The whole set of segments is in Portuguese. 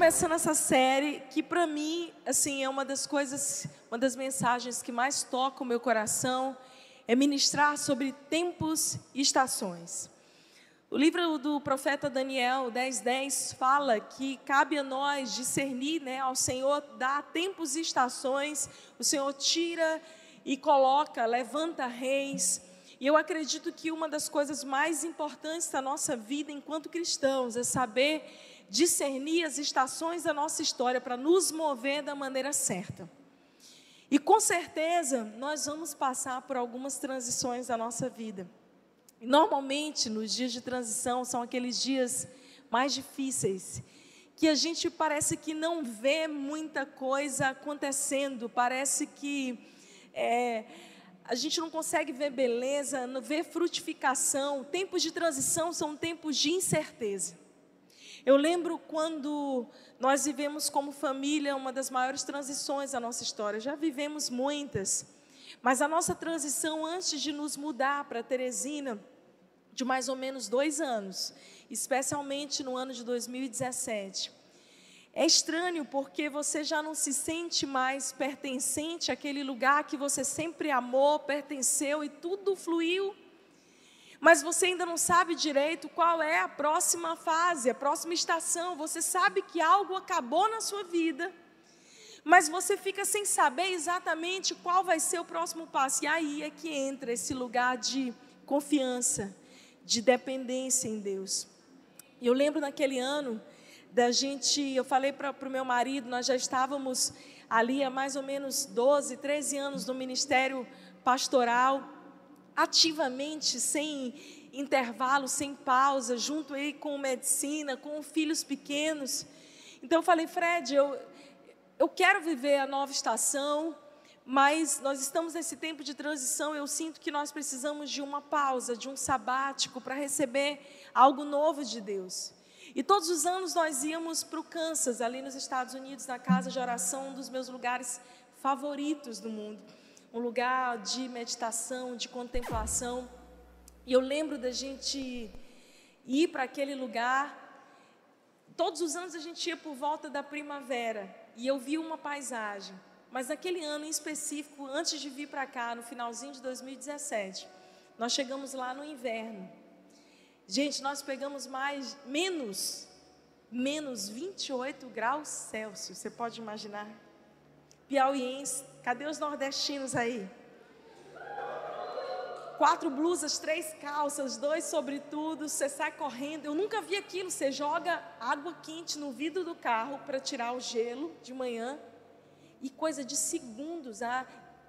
começando essa série que para mim, assim, é uma das coisas, uma das mensagens que mais toca o meu coração, é ministrar sobre tempos e estações. O livro do profeta Daniel 10:10 10, fala que cabe a nós discernir, né, ao Senhor dar tempos e estações. O Senhor tira e coloca, levanta reis. E eu acredito que uma das coisas mais importantes da nossa vida enquanto cristãos é saber discernir as estações da nossa história para nos mover da maneira certa. E com certeza nós vamos passar por algumas transições da nossa vida. E normalmente nos dias de transição são aqueles dias mais difíceis, que a gente parece que não vê muita coisa acontecendo, parece que é, a gente não consegue ver beleza, não ver frutificação. Tempos de transição são tempos de incerteza. Eu lembro quando nós vivemos como família uma das maiores transições da nossa história. Já vivemos muitas, mas a nossa transição antes de nos mudar para Teresina, de mais ou menos dois anos, especialmente no ano de 2017. É estranho porque você já não se sente mais pertencente àquele lugar que você sempre amou, pertenceu e tudo fluiu mas você ainda não sabe direito qual é a próxima fase, a próxima estação. Você sabe que algo acabou na sua vida, mas você fica sem saber exatamente qual vai ser o próximo passo. E aí é que entra esse lugar de confiança, de dependência em Deus. Eu lembro naquele ano da gente, eu falei para o meu marido, nós já estávamos ali há mais ou menos 12, 13 anos no ministério pastoral ativamente, sem intervalo, sem pausa, junto aí com medicina, com filhos pequenos. Então eu falei, Fred, eu, eu quero viver a nova estação, mas nós estamos nesse tempo de transição. Eu sinto que nós precisamos de uma pausa, de um sabático para receber algo novo de Deus. E todos os anos nós íamos para o Kansas, ali nos Estados Unidos, na casa de oração, um dos meus lugares favoritos do mundo um lugar de meditação, de contemplação. E eu lembro da gente ir para aquele lugar. Todos os anos a gente ia por volta da primavera e eu vi uma paisagem. Mas naquele ano em específico, antes de vir para cá, no finalzinho de 2017, nós chegamos lá no inverno. Gente, nós pegamos mais, menos, menos 28 graus Celsius. Você pode imaginar? Piauiense, Cadê os nordestinos aí? Quatro blusas, três calças, dois sobretudo, você sai correndo. Eu nunca vi aquilo. Você joga água quente no vidro do carro para tirar o gelo de manhã e coisa de segundos, a,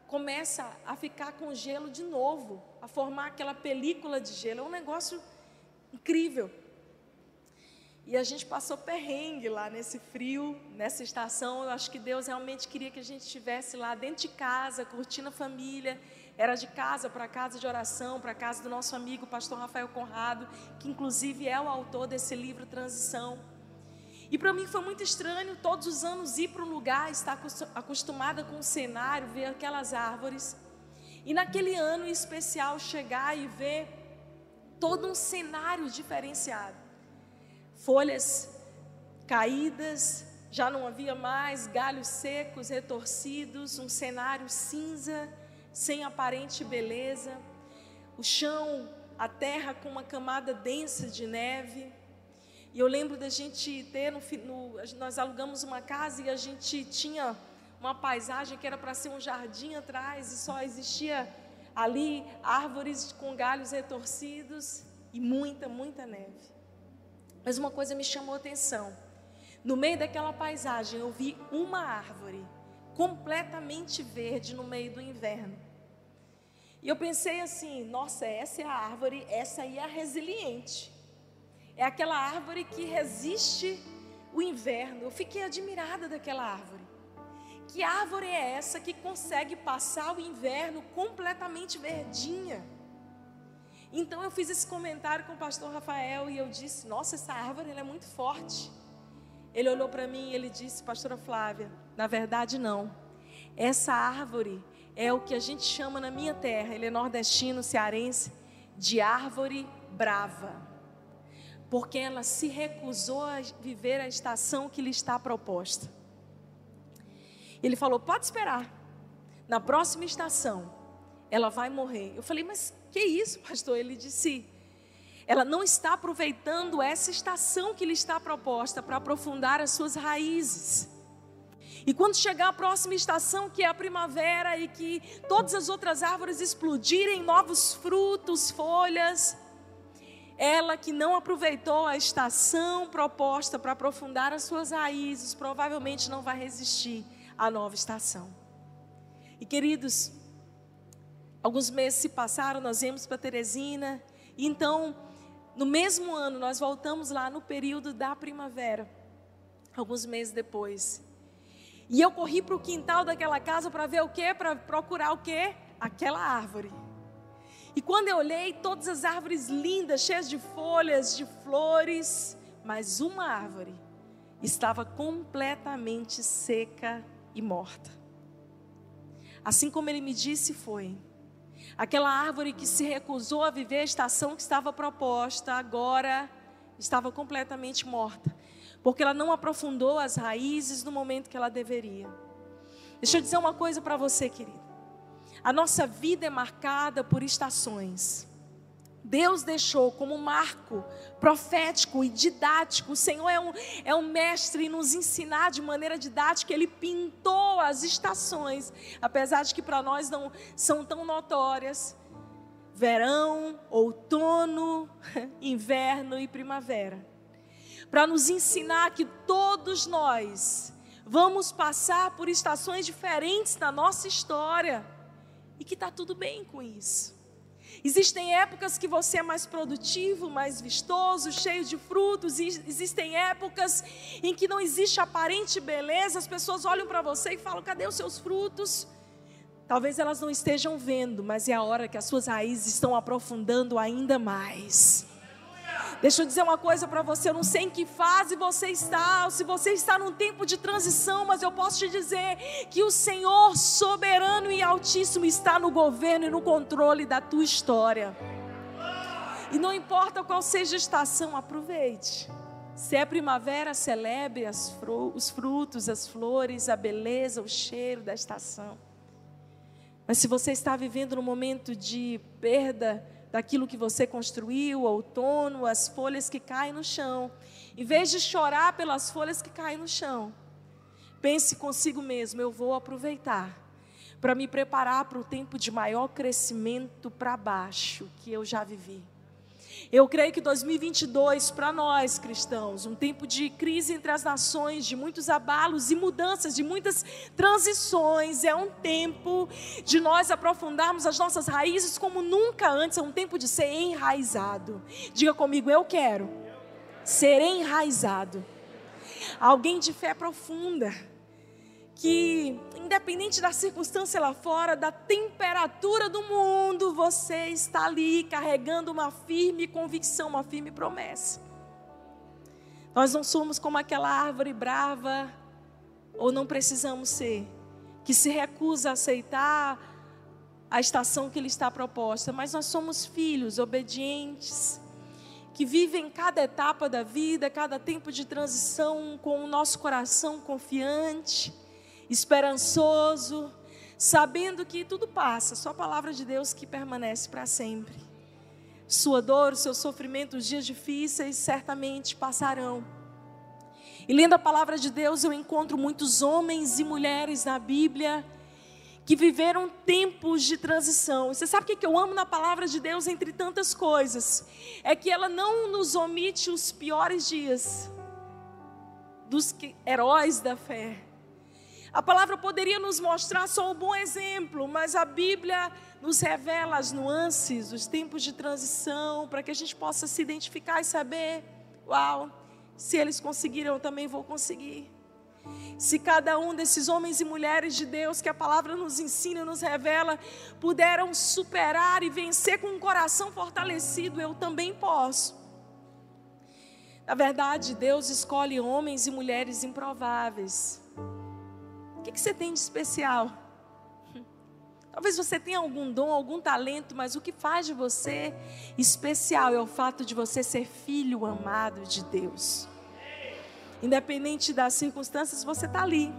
começa a ficar com gelo de novo, a formar aquela película de gelo. É um negócio incrível. E a gente passou perrengue lá nesse frio, nessa estação. Eu acho que Deus realmente queria que a gente estivesse lá dentro de casa, curtindo a família. Era de casa para casa de oração, para casa do nosso amigo pastor Rafael Conrado, que inclusive é o autor desse livro Transição. E para mim foi muito estranho todos os anos ir para um lugar, estar acostumada com o cenário, ver aquelas árvores. E naquele ano em especial chegar e ver todo um cenário diferenciado folhas caídas, já não havia mais galhos secos, retorcidos, um cenário cinza, sem aparente beleza, o chão, a terra com uma camada densa de neve. E eu lembro da gente ter, no, no, nós alugamos uma casa e a gente tinha uma paisagem que era para ser um jardim atrás e só existia ali árvores com galhos retorcidos e muita, muita neve. Mas uma coisa me chamou a atenção. No meio daquela paisagem, eu vi uma árvore completamente verde no meio do inverno. E eu pensei assim: nossa, essa é a árvore, essa aí é a resiliente. É aquela árvore que resiste o inverno. Eu fiquei admirada daquela árvore. Que árvore é essa que consegue passar o inverno completamente verdinha? Então eu fiz esse comentário com o pastor Rafael e eu disse: Nossa, essa árvore é muito forte. Ele olhou para mim e ele disse: Pastora Flávia, na verdade não. Essa árvore é o que a gente chama na minha terra, ele é nordestino, cearense, de árvore brava. porque ela se recusou a viver a estação que lhe está proposta. Ele falou: pode esperar, na próxima estação ela vai morrer. Eu falei: mas que isso, pastor? Ele disse: ela não está aproveitando essa estação que lhe está proposta para aprofundar as suas raízes. E quando chegar a próxima estação, que é a primavera, e que todas as outras árvores explodirem, novos frutos, folhas, ela que não aproveitou a estação proposta para aprofundar as suas raízes, provavelmente não vai resistir à nova estação. E queridos, alguns meses se passaram, nós viemos para Teresina, e então, no mesmo ano, nós voltamos lá no período da primavera, alguns meses depois. E eu corri para o quintal daquela casa para ver o quê? Para procurar o quê? Aquela árvore. E quando eu olhei, todas as árvores lindas, cheias de folhas, de flores, mas uma árvore estava completamente seca e morta. Assim como ele me disse, foi. Aquela árvore que se recusou a viver a estação que estava proposta, agora estava completamente morta, porque ela não aprofundou as raízes no momento que ela deveria. Deixa eu dizer uma coisa para você, querido. A nossa vida é marcada por estações. Deus deixou como marco profético e didático. O Senhor é um, é um mestre em nos ensinar de maneira didática. Ele pintou as estações, apesar de que para nós não são tão notórias: verão, outono, inverno e primavera. Para nos ensinar que todos nós vamos passar por estações diferentes na nossa história e que está tudo bem com isso. Existem épocas que você é mais produtivo, mais vistoso, cheio de frutos, e existem épocas em que não existe aparente beleza, as pessoas olham para você e falam: cadê os seus frutos? Talvez elas não estejam vendo, mas é a hora que as suas raízes estão aprofundando ainda mais. Deixa eu dizer uma coisa para você, eu não sei em que fase você está, ou se você está num tempo de transição, mas eu posso te dizer que o Senhor soberano e altíssimo está no governo e no controle da tua história. E não importa qual seja a estação, aproveite. Se é primavera, celebre os frutos, as flores, a beleza, o cheiro da estação. Mas se você está vivendo num momento de perda, daquilo que você construiu, o outono, as folhas que caem no chão. Em vez de chorar pelas folhas que caem no chão, pense consigo mesmo: eu vou aproveitar para me preparar para o tempo de maior crescimento para baixo que eu já vivi. Eu creio que 2022 para nós cristãos, um tempo de crise entre as nações, de muitos abalos e mudanças, de muitas transições, é um tempo de nós aprofundarmos as nossas raízes como nunca antes, é um tempo de ser enraizado. Diga comigo, eu quero ser enraizado. Alguém de fé profunda que, independente da circunstância lá fora, da temperatura do mundo, você está ali carregando uma firme convicção, uma firme promessa. Nós não somos como aquela árvore brava, ou não precisamos ser, que se recusa a aceitar a estação que lhe está proposta, mas nós somos filhos obedientes, que vivem cada etapa da vida, cada tempo de transição com o nosso coração confiante esperançoso, sabendo que tudo passa, só a palavra de Deus que permanece para sempre. Sua dor, seu sofrimento, os dias difíceis certamente passarão. E lendo a palavra de Deus, eu encontro muitos homens e mulheres na Bíblia que viveram tempos de transição. Você sabe o que eu amo na palavra de Deus, entre tantas coisas? É que ela não nos omite os piores dias dos heróis da fé. A palavra poderia nos mostrar só um bom exemplo, mas a Bíblia nos revela as nuances, os tempos de transição, para que a gente possa se identificar e saber: uau, se eles conseguiram, eu também vou conseguir. Se cada um desses homens e mulheres de Deus que a palavra nos ensina e nos revela puderam superar e vencer com um coração fortalecido, eu também posso. Na verdade, Deus escolhe homens e mulheres improváveis o que, você tem de especial? Talvez você tenha algum dom, algum talento, mas o que faz de você especial é o fato de você ser filho amado de Deus. Independente das circunstâncias, você está ali,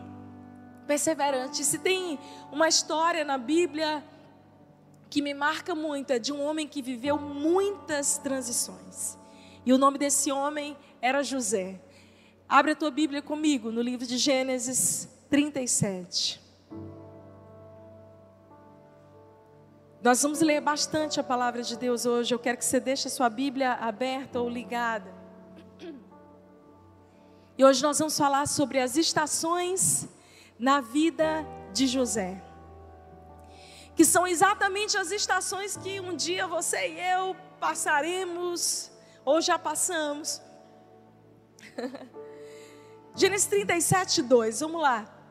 perseverante. Se tem uma história na Bíblia que me marca muito, é de um homem que viveu muitas transições. E o nome desse homem era José. Abre a tua Bíblia comigo no livro de Gênesis 37. Nós vamos ler bastante a palavra de Deus hoje. Eu quero que você deixe a sua Bíblia aberta ou ligada. E hoje nós vamos falar sobre as estações na vida de José. Que são exatamente as estações que um dia você e eu passaremos ou já passamos. Gênesis 37, 2, vamos lá.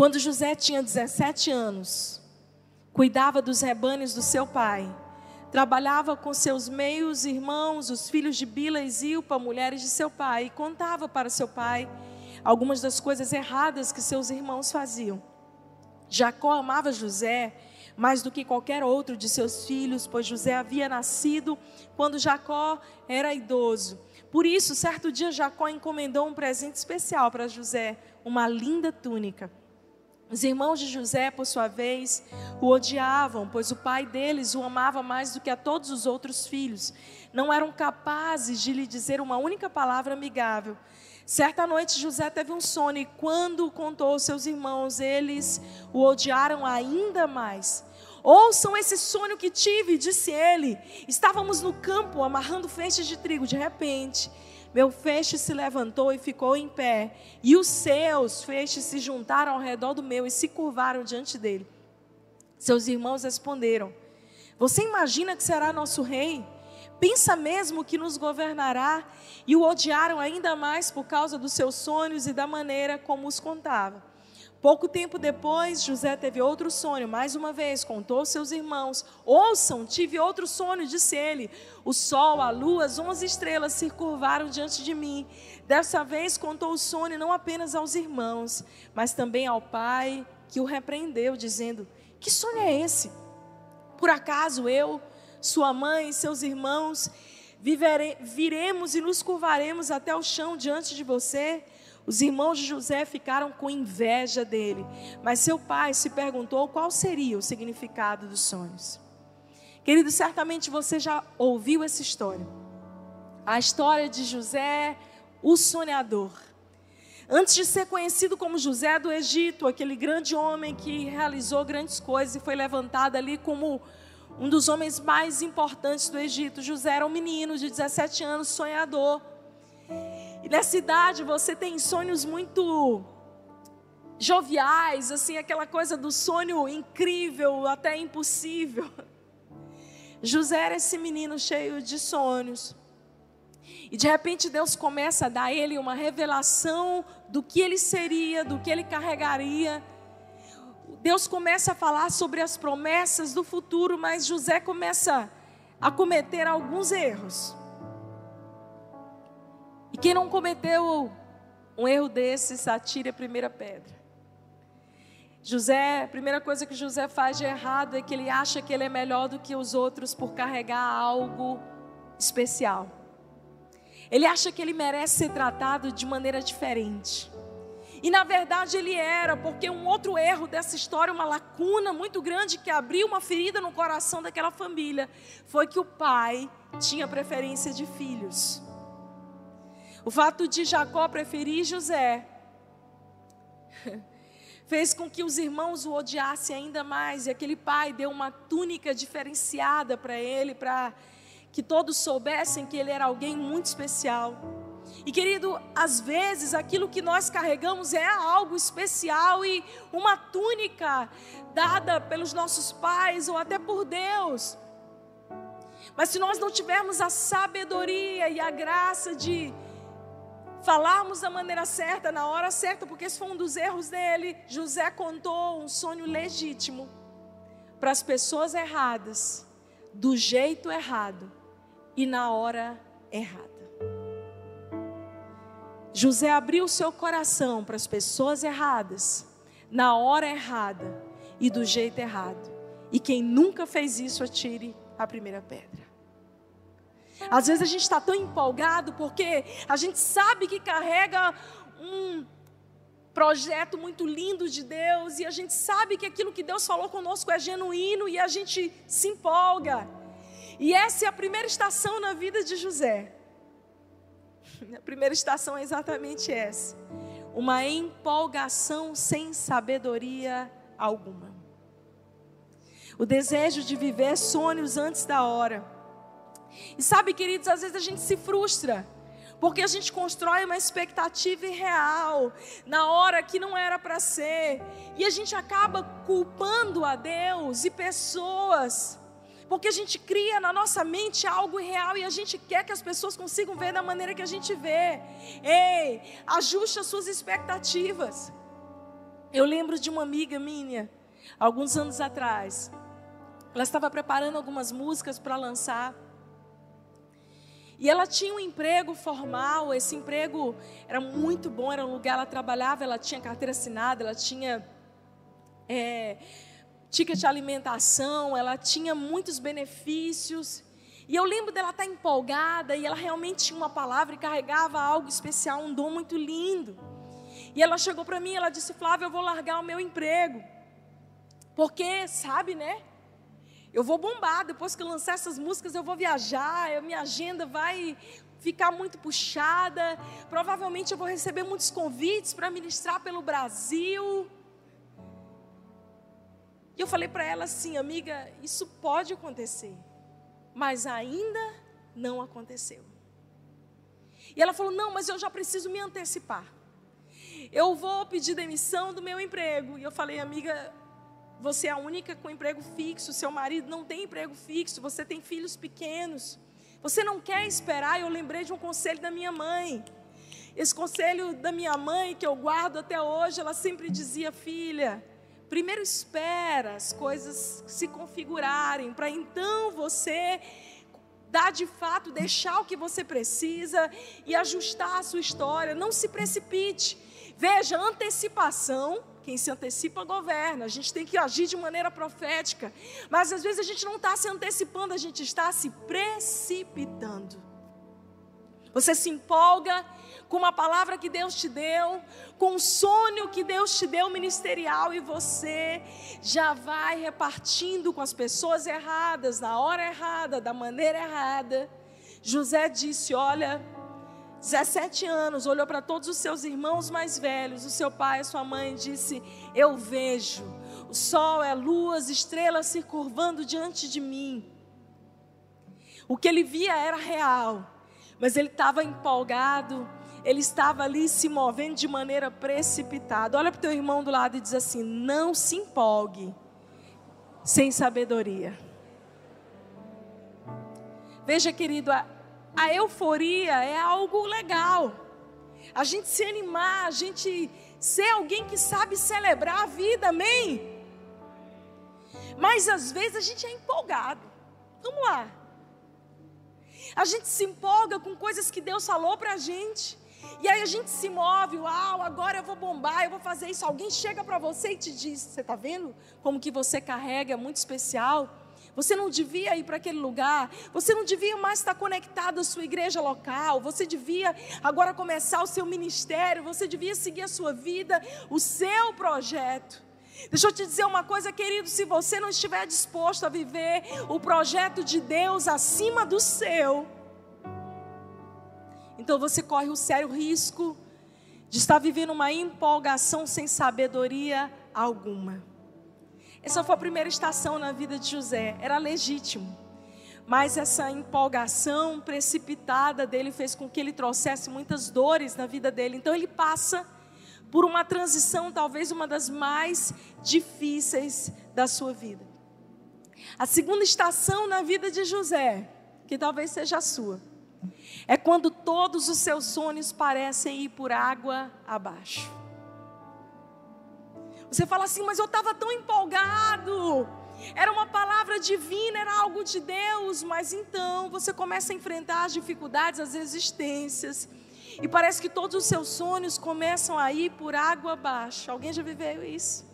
Quando José tinha 17 anos, cuidava dos rebanhos do seu pai, trabalhava com seus meios irmãos, os filhos de Bila e Zilpa, mulheres de seu pai, e contava para seu pai algumas das coisas erradas que seus irmãos faziam. Jacó amava José mais do que qualquer outro de seus filhos, pois José havia nascido quando Jacó era idoso. Por isso, certo dia, Jacó encomendou um presente especial para José, uma linda túnica. Os irmãos de José, por sua vez, o odiavam, pois o pai deles o amava mais do que a todos os outros filhos. Não eram capazes de lhe dizer uma única palavra amigável. Certa noite José teve um sono e quando contou aos seus irmãos, eles o odiaram ainda mais. Ouçam esse sonho que tive, disse ele. Estávamos no campo amarrando feixes de trigo. De repente, meu feixe se levantou e ficou em pé, e os seus feixes se juntaram ao redor do meu e se curvaram diante dele. Seus irmãos responderam: Você imagina que será nosso rei? Pensa mesmo que nos governará? E o odiaram ainda mais por causa dos seus sonhos e da maneira como os contava. Pouco tempo depois, José teve outro sonho. Mais uma vez, contou aos seus irmãos: Ouçam, tive outro sonho, disse ele. O sol, a lua, as onze estrelas se curvaram diante de mim. Dessa vez, contou o sonho não apenas aos irmãos, mas também ao pai, que o repreendeu, dizendo: Que sonho é esse? Por acaso eu, sua mãe e seus irmãos, vivere, viremos e nos curvaremos até o chão diante de você? Os irmãos de José ficaram com inveja dele, mas seu pai se perguntou qual seria o significado dos sonhos. Querido, certamente você já ouviu essa história. A história de José, o sonhador. Antes de ser conhecido como José do Egito, aquele grande homem que realizou grandes coisas e foi levantado ali como um dos homens mais importantes do Egito, José era um menino de 17 anos, sonhador. E nessa idade você tem sonhos muito joviais, assim, aquela coisa do sonho incrível, até impossível. José era esse menino cheio de sonhos. E de repente Deus começa a dar a ele uma revelação do que ele seria, do que ele carregaria. Deus começa a falar sobre as promessas do futuro, mas José começa a cometer alguns erros. Quem não cometeu um erro desse, atire a primeira pedra. José, a primeira coisa que José faz de errado é que ele acha que ele é melhor do que os outros por carregar algo especial. Ele acha que ele merece ser tratado de maneira diferente. E na verdade ele era, porque um outro erro dessa história, uma lacuna muito grande que abriu uma ferida no coração daquela família, foi que o pai tinha preferência de filhos. O fato de Jacó preferir José fez com que os irmãos o odiassem ainda mais, e aquele pai deu uma túnica diferenciada para ele, para que todos soubessem que ele era alguém muito especial. E querido, às vezes aquilo que nós carregamos é algo especial e uma túnica dada pelos nossos pais ou até por Deus. Mas se nós não tivermos a sabedoria e a graça de falarmos da maneira certa, na hora certa, porque esse foi um dos erros dele. José contou um sonho legítimo para as pessoas erradas, do jeito errado e na hora errada. José abriu seu coração para as pessoas erradas, na hora errada e do jeito errado. E quem nunca fez isso, atire a primeira pedra. Às vezes a gente está tão empolgado porque a gente sabe que carrega um projeto muito lindo de Deus e a gente sabe que aquilo que Deus falou conosco é genuíno e a gente se empolga. E essa é a primeira estação na vida de José. A primeira estação é exatamente essa. Uma empolgação sem sabedoria alguma. O desejo de viver sonhos antes da hora. E sabe, queridos, às vezes a gente se frustra porque a gente constrói uma expectativa irreal, na hora que não era para ser, e a gente acaba culpando a Deus e pessoas, porque a gente cria na nossa mente algo irreal e a gente quer que as pessoas consigam ver da maneira que a gente vê. Ei, ajuste as suas expectativas. Eu lembro de uma amiga minha, alguns anos atrás, ela estava preparando algumas músicas para lançar. E ela tinha um emprego formal, esse emprego era muito bom, era um lugar, ela trabalhava, ela tinha carteira assinada, ela tinha é, ticket de alimentação, ela tinha muitos benefícios. E eu lembro dela estar empolgada e ela realmente tinha uma palavra e carregava algo especial, um dom muito lindo. E ela chegou para mim, ela disse: Flávia, eu vou largar o meu emprego. Porque, sabe, né? Eu vou bombar, depois que eu lançar essas músicas, eu vou viajar, eu, minha agenda vai ficar muito puxada. Provavelmente eu vou receber muitos convites para ministrar pelo Brasil. E eu falei para ela assim, amiga, isso pode acontecer, mas ainda não aconteceu. E ela falou: não, mas eu já preciso me antecipar. Eu vou pedir demissão do meu emprego. E eu falei, amiga, você é a única com emprego fixo, seu marido não tem emprego fixo, você tem filhos pequenos. Você não quer esperar. Eu lembrei de um conselho da minha mãe. Esse conselho da minha mãe, que eu guardo até hoje, ela sempre dizia: Filha, primeiro espera as coisas se configurarem, para então você dar de fato, deixar o que você precisa e ajustar a sua história. Não se precipite. Veja, antecipação quem se antecipa governa. A gente tem que agir de maneira profética. Mas às vezes a gente não está se antecipando, a gente está se precipitando. Você se empolga com uma palavra que Deus te deu, com um sonho que Deus te deu ministerial e você já vai repartindo com as pessoas erradas, na hora errada, da maneira errada. José disse: Olha, 17 anos, olhou para todos os seus irmãos mais velhos, o seu pai, a sua mãe, disse: Eu vejo o sol, a lua, as estrelas se curvando diante de mim. O que ele via era real, mas ele estava empolgado, ele estava ali se movendo de maneira precipitada. Olha para o teu irmão do lado e diz assim: Não se empolgue sem sabedoria. Veja, querido, a a euforia é algo legal. A gente se animar, a gente ser alguém que sabe celebrar a vida, amém? Mas às vezes a gente é empolgado. Vamos lá. A gente se empolga com coisas que Deus falou para a gente. E aí a gente se move, uau, agora eu vou bombar, eu vou fazer isso. Alguém chega para você e te diz: Você está vendo como que você carrega, é muito especial? Você não devia ir para aquele lugar. Você não devia mais estar conectado à sua igreja local. Você devia agora começar o seu ministério. Você devia seguir a sua vida, o seu projeto. Deixa eu te dizer uma coisa, querido: se você não estiver disposto a viver o projeto de Deus acima do seu, então você corre o sério risco de estar vivendo uma empolgação sem sabedoria alguma. Essa foi a primeira estação na vida de José, era legítimo. Mas essa empolgação precipitada dele fez com que ele trouxesse muitas dores na vida dele. Então ele passa por uma transição, talvez uma das mais difíceis da sua vida. A segunda estação na vida de José, que talvez seja a sua, é quando todos os seus sonhos parecem ir por água abaixo. Você fala assim, mas eu estava tão empolgado. Era uma palavra divina, era algo de Deus, mas então você começa a enfrentar as dificuldades, as resistências, e parece que todos os seus sonhos começam a ir por água abaixo. Alguém já viveu isso?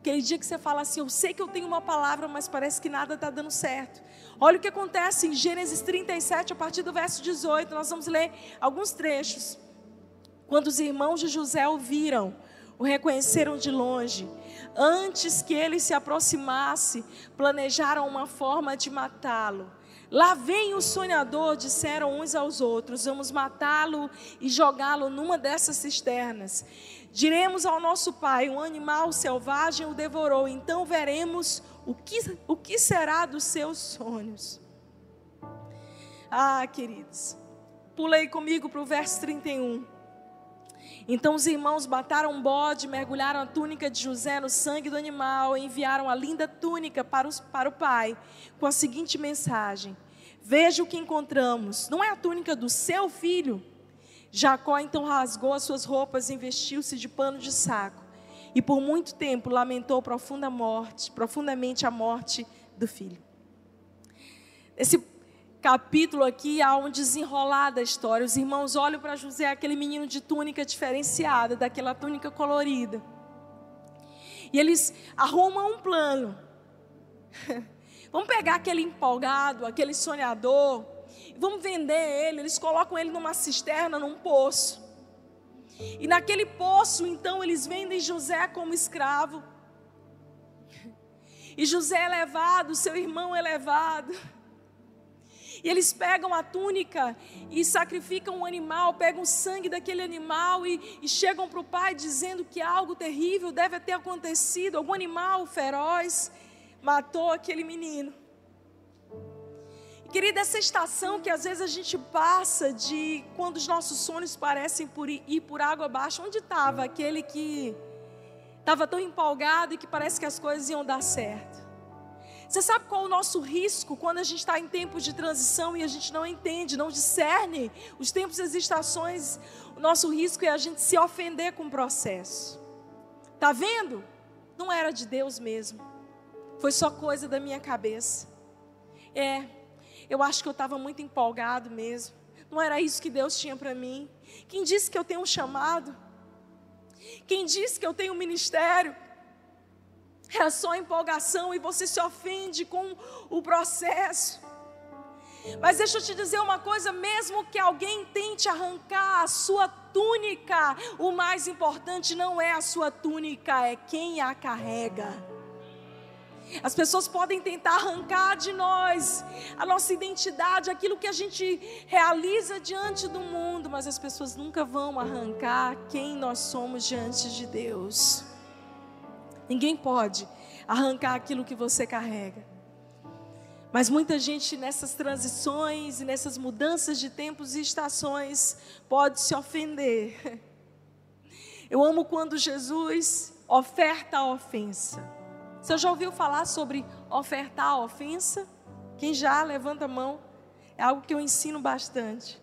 Aquele dia que você fala assim: Eu sei que eu tenho uma palavra, mas parece que nada está dando certo. Olha o que acontece em Gênesis 37, a partir do verso 18. Nós vamos ler alguns trechos. Quando os irmãos de José ouviram, o reconheceram de longe. Antes que ele se aproximasse, planejaram uma forma de matá-lo. Lá vem o sonhador, disseram uns aos outros: vamos matá-lo e jogá-lo numa dessas cisternas. Diremos ao nosso pai: um animal selvagem o devorou, então veremos o que, o que será dos seus sonhos. Ah, queridos, pulei comigo para o verso 31. Então os irmãos mataram um bode, mergulharam a túnica de José no sangue do animal e enviaram a linda túnica para, os, para o pai, com a seguinte mensagem: Veja o que encontramos, não é a túnica do seu filho? Jacó então rasgou as suas roupas e vestiu-se de pano de saco. E por muito tempo lamentou profunda morte, profundamente a morte do filho. Esse capítulo aqui há um desenrolar da história. Os irmãos olham para José, aquele menino de túnica diferenciada, daquela túnica colorida. E eles arrumam um plano. Vamos pegar aquele empolgado, aquele sonhador, vamos vender ele. Eles colocam ele numa cisterna, num poço. E naquele poço, então, eles vendem José como escravo. E José é levado, seu irmão é levado. E eles pegam a túnica e sacrificam um animal, pegam o sangue daquele animal e, e chegam para o pai dizendo que algo terrível deve ter acontecido. Algum animal feroz matou aquele menino. Querida, essa estação que às vezes a gente passa de quando os nossos sonhos parecem por ir, ir por água abaixo, onde estava aquele que estava tão empolgado e que parece que as coisas iam dar certo? Você sabe qual é o nosso risco quando a gente está em tempos de transição e a gente não entende, não discerne os tempos e as estações? O nosso risco é a gente se ofender com o processo. Tá vendo? Não era de Deus mesmo. Foi só coisa da minha cabeça. É, eu acho que eu estava muito empolgado mesmo. Não era isso que Deus tinha para mim. Quem disse que eu tenho um chamado? Quem disse que eu tenho um ministério? Era só empolgação e você se ofende com o processo. Mas deixa eu te dizer uma coisa: mesmo que alguém tente arrancar a sua túnica, o mais importante não é a sua túnica, é quem a carrega. As pessoas podem tentar arrancar de nós a nossa identidade, aquilo que a gente realiza diante do mundo, mas as pessoas nunca vão arrancar quem nós somos diante de Deus. Ninguém pode arrancar aquilo que você carrega. Mas muita gente nessas transições e nessas mudanças de tempos e estações pode se ofender. Eu amo quando Jesus oferta a ofensa. Você já ouviu falar sobre ofertar a ofensa? Quem já levanta a mão? É algo que eu ensino bastante.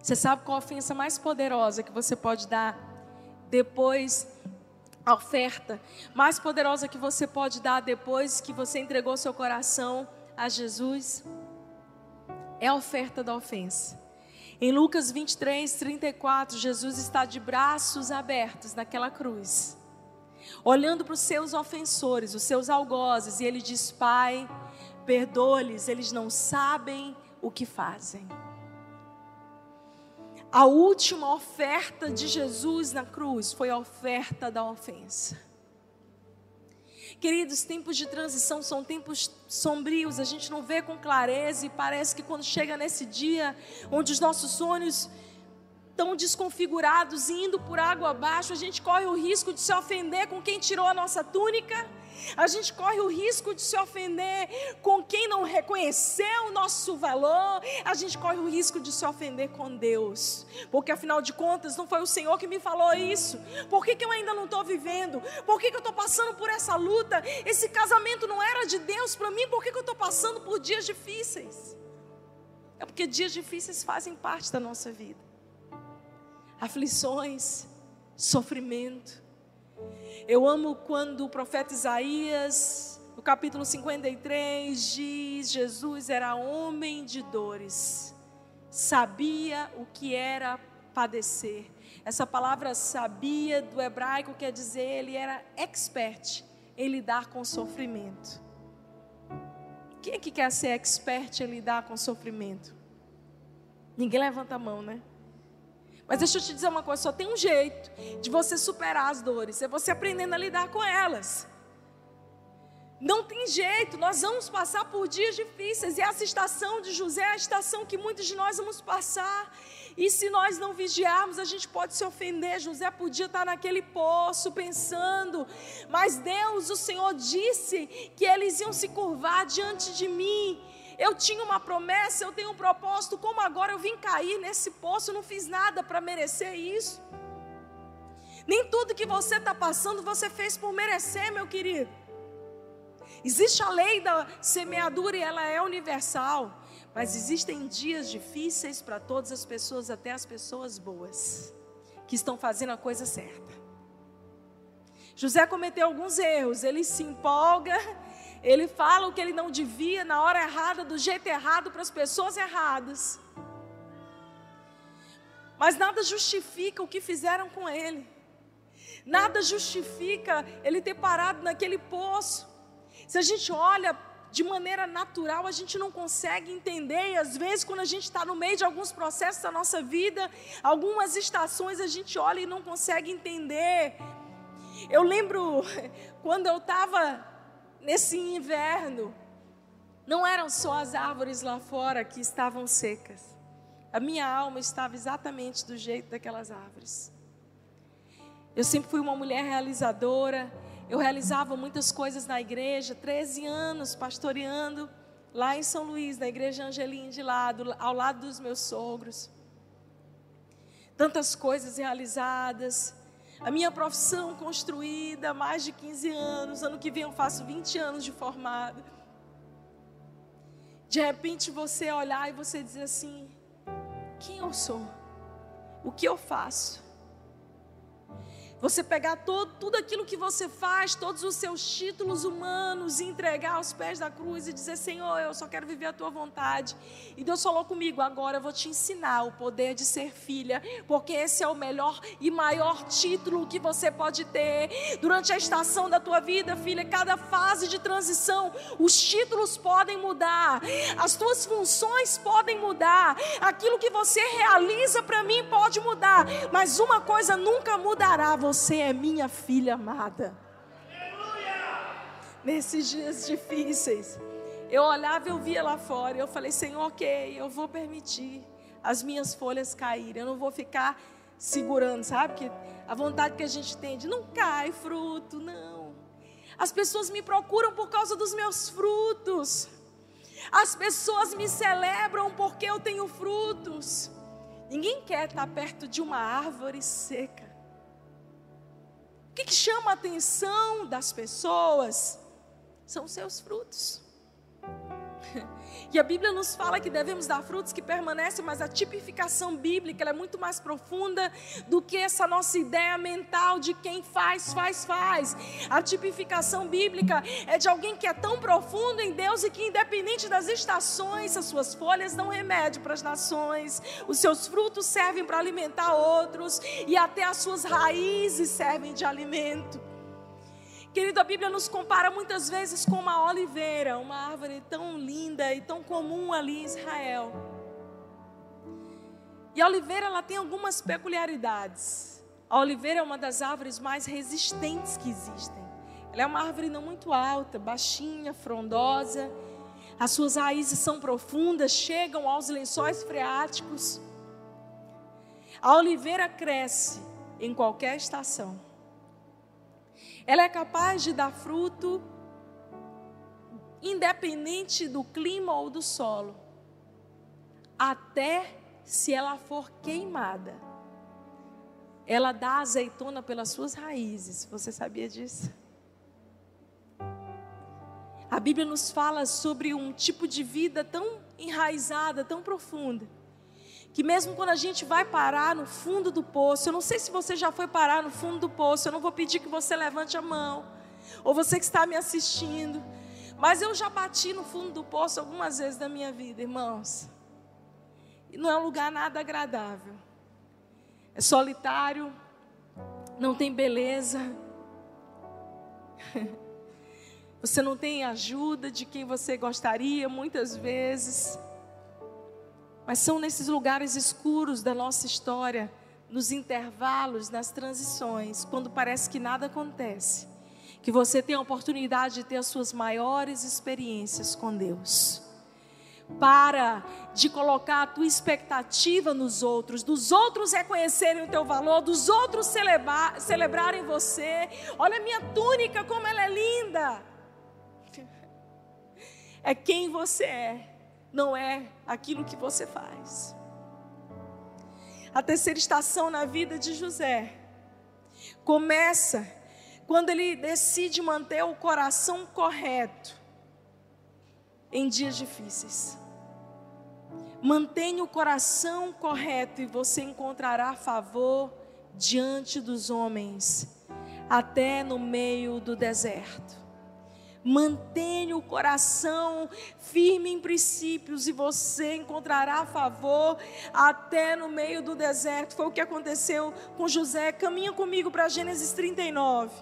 Você sabe qual a ofensa mais poderosa que você pode dar depois a oferta mais poderosa que você pode dar depois que você entregou seu coração a Jesus? É a oferta da ofensa. Em Lucas 23, 34, Jesus está de braços abertos naquela cruz, olhando para os seus ofensores, os seus algozes, e ele diz: Pai, perdoa-lhes, eles não sabem o que fazem. A última oferta de Jesus na cruz foi a oferta da ofensa. Queridos, tempos de transição são tempos sombrios, a gente não vê com clareza e parece que quando chega nesse dia onde os nossos sonhos estão desconfigurados, indo por água abaixo, a gente corre o risco de se ofender com quem tirou a nossa túnica, a gente corre o risco de se ofender com quem não reconheceu o nosso valor, a gente corre o risco de se ofender com Deus, porque afinal de contas não foi o Senhor que me falou isso, por que, que eu ainda não estou vivendo, por que, que eu estou passando por essa luta, esse casamento não era de Deus para mim, por que, que eu estou passando por dias difíceis? É porque dias difíceis fazem parte da nossa vida aflições, sofrimento. Eu amo quando o profeta Isaías, no capítulo 53, diz: Jesus era homem de dores, sabia o que era padecer, Essa palavra sabia do hebraico quer dizer ele era expert em lidar com sofrimento. Quem é que quer ser expert em lidar com sofrimento? Ninguém levanta a mão, né? Mas deixa eu te dizer uma coisa: só tem um jeito de você superar as dores, é você aprendendo a lidar com elas. Não tem jeito, nós vamos passar por dias difíceis, e essa estação de José é a estação que muitos de nós vamos passar. E se nós não vigiarmos, a gente pode se ofender. José podia estar naquele poço pensando, mas Deus, o Senhor, disse que eles iam se curvar diante de mim. Eu tinha uma promessa, eu tenho um propósito, como agora eu vim cair nesse poço, eu não fiz nada para merecer isso. Nem tudo que você está passando você fez por merecer, meu querido. Existe a lei da semeadura e ela é universal. Mas existem dias difíceis para todas as pessoas, até as pessoas boas, que estão fazendo a coisa certa. José cometeu alguns erros, ele se empolga, ele fala o que ele não devia na hora errada, do jeito errado, para as pessoas erradas. Mas nada justifica o que fizeram com ele. Nada justifica ele ter parado naquele poço. Se a gente olha de maneira natural, a gente não consegue entender, e às vezes, quando a gente está no meio de alguns processos da nossa vida, algumas estações, a gente olha e não consegue entender. Eu lembro quando eu estava nesse inverno, não eram só as árvores lá fora que estavam secas, a minha alma estava exatamente do jeito daquelas árvores. Eu sempre fui uma mulher realizadora, eu realizava muitas coisas na igreja, 13 anos pastoreando lá em São Luís, na igreja Angelim de lado, ao lado dos meus sogros. Tantas coisas realizadas. A minha profissão construída há mais de 15 anos. Ano que vem eu faço 20 anos de formada. De repente você olhar e você dizer assim: quem eu sou? O que eu faço? Você pegar todo, tudo aquilo que você faz, todos os seus títulos humanos, e entregar aos pés da cruz e dizer: Senhor, eu só quero viver a tua vontade. E Deus falou comigo: agora eu vou te ensinar o poder de ser filha, porque esse é o melhor e maior título que você pode ter. Durante a estação da tua vida, filha, cada fase de transição, os títulos podem mudar, as tuas funções podem mudar, aquilo que você realiza para mim pode mudar, mas uma coisa nunca mudará você é minha filha amada. Nesses dias difíceis, eu olhava e eu via lá fora, eu falei, Senhor, ok, eu vou permitir as minhas folhas caírem, eu não vou ficar segurando, sabe? Que a vontade que a gente tem de não cai fruto, não. As pessoas me procuram por causa dos meus frutos. As pessoas me celebram porque eu tenho frutos. Ninguém quer estar perto de uma árvore seca que, que chama a atenção das pessoas? São seus frutos. E a Bíblia nos fala que devemos dar frutos que permanecem, mas a tipificação bíblica é muito mais profunda do que essa nossa ideia mental de quem faz, faz, faz. A tipificação bíblica é de alguém que é tão profundo em Deus e que, independente das estações, as suas folhas dão remédio para as nações, os seus frutos servem para alimentar outros e até as suas raízes servem de alimento. Querido, a Bíblia nos compara muitas vezes com uma oliveira, uma árvore tão linda e tão comum ali em Israel. E a oliveira ela tem algumas peculiaridades. A oliveira é uma das árvores mais resistentes que existem. Ela é uma árvore não muito alta, baixinha, frondosa. As suas raízes são profundas, chegam aos lençóis freáticos. A oliveira cresce em qualquer estação. Ela é capaz de dar fruto independente do clima ou do solo, até se ela for queimada. Ela dá azeitona pelas suas raízes. Você sabia disso? A Bíblia nos fala sobre um tipo de vida tão enraizada, tão profunda, que mesmo quando a gente vai parar no fundo do poço, eu não sei se você já foi parar no fundo do poço, eu não vou pedir que você levante a mão, ou você que está me assistindo, mas eu já bati no fundo do poço algumas vezes da minha vida, irmãos. E não é um lugar nada agradável. é solitário, não tem beleza, você não tem ajuda de quem você gostaria muitas vezes. Mas são nesses lugares escuros da nossa história, nos intervalos, nas transições, quando parece que nada acontece, que você tem a oportunidade de ter as suas maiores experiências com Deus. Para de colocar a tua expectativa nos outros, dos outros reconhecerem o teu valor, dos outros celebrar, celebrarem você. Olha a minha túnica, como ela é linda. É quem você é não é aquilo que você faz. A terceira estação na vida de José começa quando ele decide manter o coração correto em dias difíceis. Mantenha o coração correto e você encontrará favor diante dos homens, até no meio do deserto. Mantenha o coração firme em princípios e você encontrará favor até no meio do deserto. Foi o que aconteceu com José. Caminha comigo para Gênesis 39.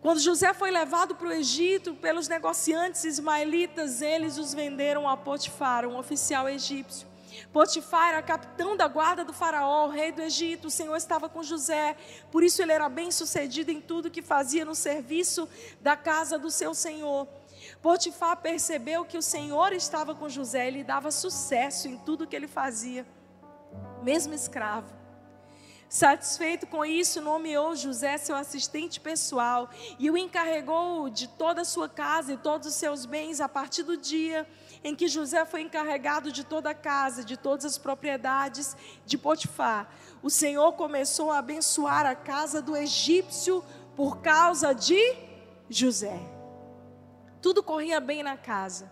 Quando José foi levado para o Egito pelos negociantes ismaelitas, eles os venderam a Potifar, um oficial egípcio. Potifar era capitão da guarda do faraó, rei do Egito. O Senhor estava com José, por isso ele era bem sucedido em tudo que fazia no serviço da casa do seu senhor. Potifar percebeu que o Senhor estava com José e lhe dava sucesso em tudo que ele fazia, mesmo escravo. Satisfeito com isso, nomeou José seu assistente pessoal e o encarregou de toda a sua casa e todos os seus bens a partir do dia em que José foi encarregado de toda a casa, de todas as propriedades de Potifar. O Senhor começou a abençoar a casa do egípcio por causa de José. Tudo corria bem na casa,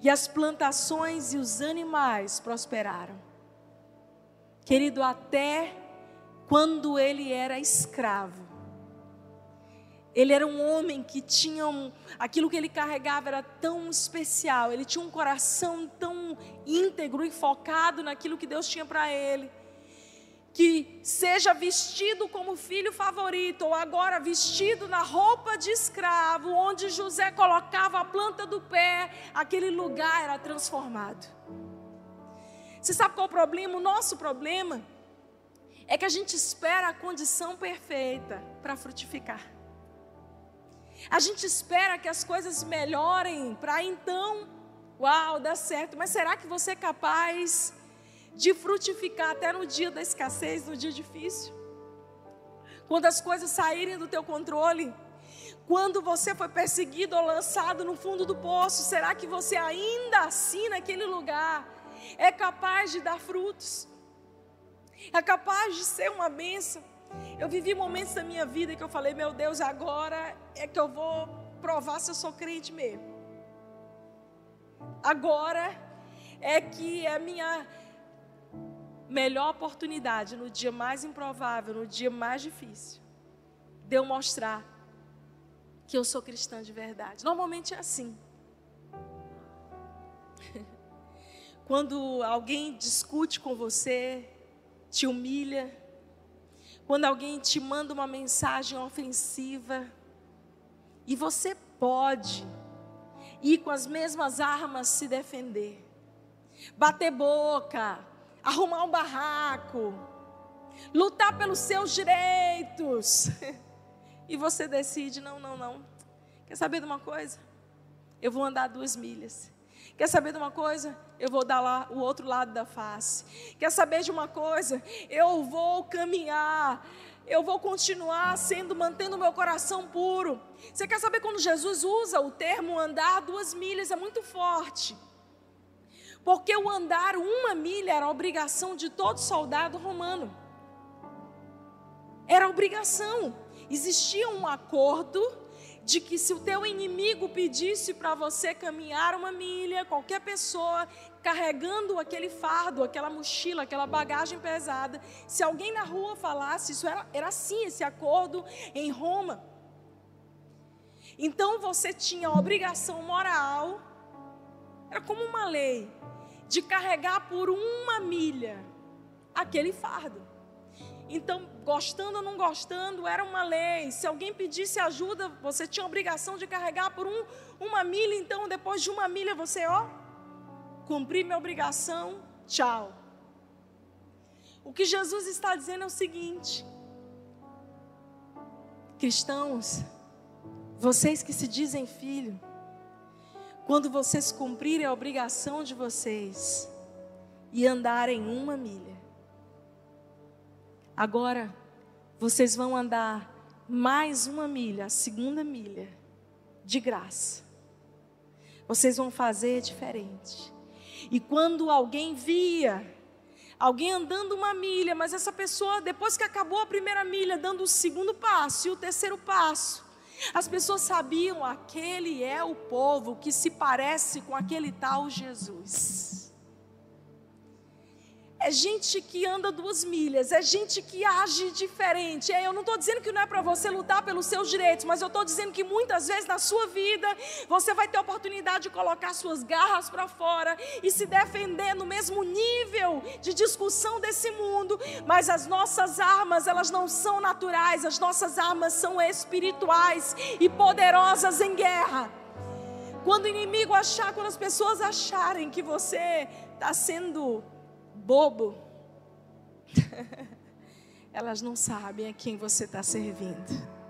e as plantações e os animais prosperaram. Querido, até quando ele era escravo, ele era um homem que tinha um, aquilo que ele carregava era tão especial, ele tinha um coração tão íntegro e focado naquilo que Deus tinha para ele. Que seja vestido como filho favorito, ou agora vestido na roupa de escravo, onde José colocava a planta do pé, aquele lugar era transformado. Você sabe qual é o problema? O nosso problema é que a gente espera a condição perfeita para frutificar. A gente espera que as coisas melhorem para então, uau, dar certo. Mas será que você é capaz de frutificar até no dia da escassez, no dia difícil? Quando as coisas saírem do teu controle? Quando você foi perseguido ou lançado no fundo do poço, será que você ainda assim naquele lugar é capaz de dar frutos? É capaz de ser uma bênção? Eu vivi momentos da minha vida que eu falei, meu Deus, agora é que eu vou provar se eu sou crente mesmo. Agora é que é a minha melhor oportunidade no dia mais improvável, no dia mais difícil, de eu mostrar que eu sou cristã de verdade. Normalmente é assim. Quando alguém discute com você, te humilha, quando alguém te manda uma mensagem ofensiva, e você pode ir com as mesmas armas se defender, bater boca, arrumar um barraco, lutar pelos seus direitos, e você decide: não, não, não. Quer saber de uma coisa? Eu vou andar duas milhas. Quer saber de uma coisa? Eu vou dar lá o outro lado da face. Quer saber de uma coisa? Eu vou caminhar. Eu vou continuar sendo, mantendo meu coração puro. Você quer saber quando Jesus usa o termo andar duas milhas? É muito forte. Porque o andar uma milha era obrigação de todo soldado romano. Era obrigação. Existia um acordo de que se o teu inimigo pedisse para você caminhar uma milha, qualquer pessoa carregando aquele fardo, aquela mochila, aquela bagagem pesada, se alguém na rua falasse, isso era, era assim esse acordo em Roma. Então você tinha a obrigação moral, era como uma lei, de carregar por uma milha aquele fardo. Então, gostando ou não gostando, era uma lei. Se alguém pedisse ajuda, você tinha a obrigação de carregar por um, uma milha. Então, depois de uma milha, você, ó, cumpri minha obrigação, tchau. O que Jesus está dizendo é o seguinte: cristãos, vocês que se dizem filho, quando vocês cumprirem a obrigação de vocês e andarem uma milha, agora vocês vão andar mais uma milha, a segunda milha, de graça. Vocês vão fazer diferente. E quando alguém via alguém andando uma milha, mas essa pessoa, depois que acabou a primeira milha, dando o segundo passo e o terceiro passo, as pessoas sabiam: aquele é o povo que se parece com aquele tal Jesus. É gente que anda duas milhas, é gente que age diferente. É, eu não estou dizendo que não é para você lutar pelos seus direitos, mas eu estou dizendo que muitas vezes na sua vida você vai ter a oportunidade de colocar suas garras para fora e se defender no mesmo nível de discussão desse mundo. Mas as nossas armas, elas não são naturais, as nossas armas são espirituais e poderosas em guerra. Quando o inimigo achar, quando as pessoas acharem que você está sendo bobo, elas não sabem a quem você está servindo.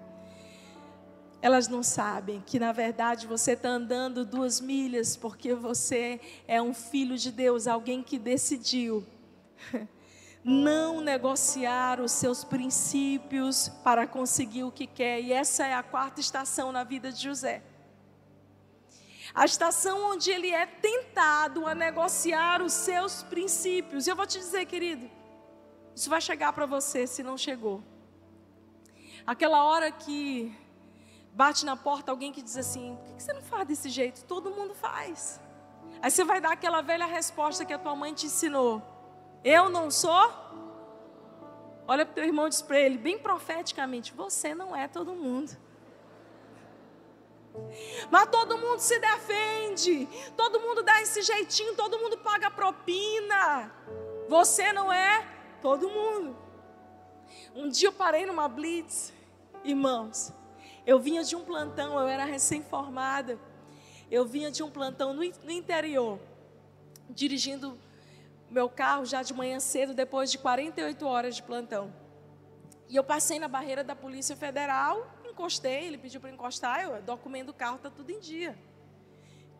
Elas não sabem que na verdade você está andando duas milhas porque você é um filho de Deus, alguém que decidiu não negociar os seus princípios para conseguir o que quer. E essa é a quarta estação na vida de José a estação onde ele é tentado a negociar os seus princípios. E eu vou te dizer, querido, isso vai chegar para você se não chegou. Aquela hora que bate na porta alguém que diz assim: por que você não faz desse jeito? Todo mundo faz. Aí você vai dar aquela velha resposta que a tua mãe te ensinou: Eu não sou? Olha para o teu irmão e diz para ele, bem profeticamente: Você não é todo mundo. Mas todo mundo se defende, todo mundo dá esse jeitinho, todo mundo paga propina. Você não é todo mundo. Um dia eu parei numa blitz, irmãos. Eu vinha de um plantão, eu era recém-formada. Eu vinha de um plantão no, no interior, dirigindo meu carro já de manhã cedo, depois de 48 horas de plantão. E eu passei na barreira da Polícia Federal encostei, ele pediu para encostar, eu, documento do carro está tudo em dia.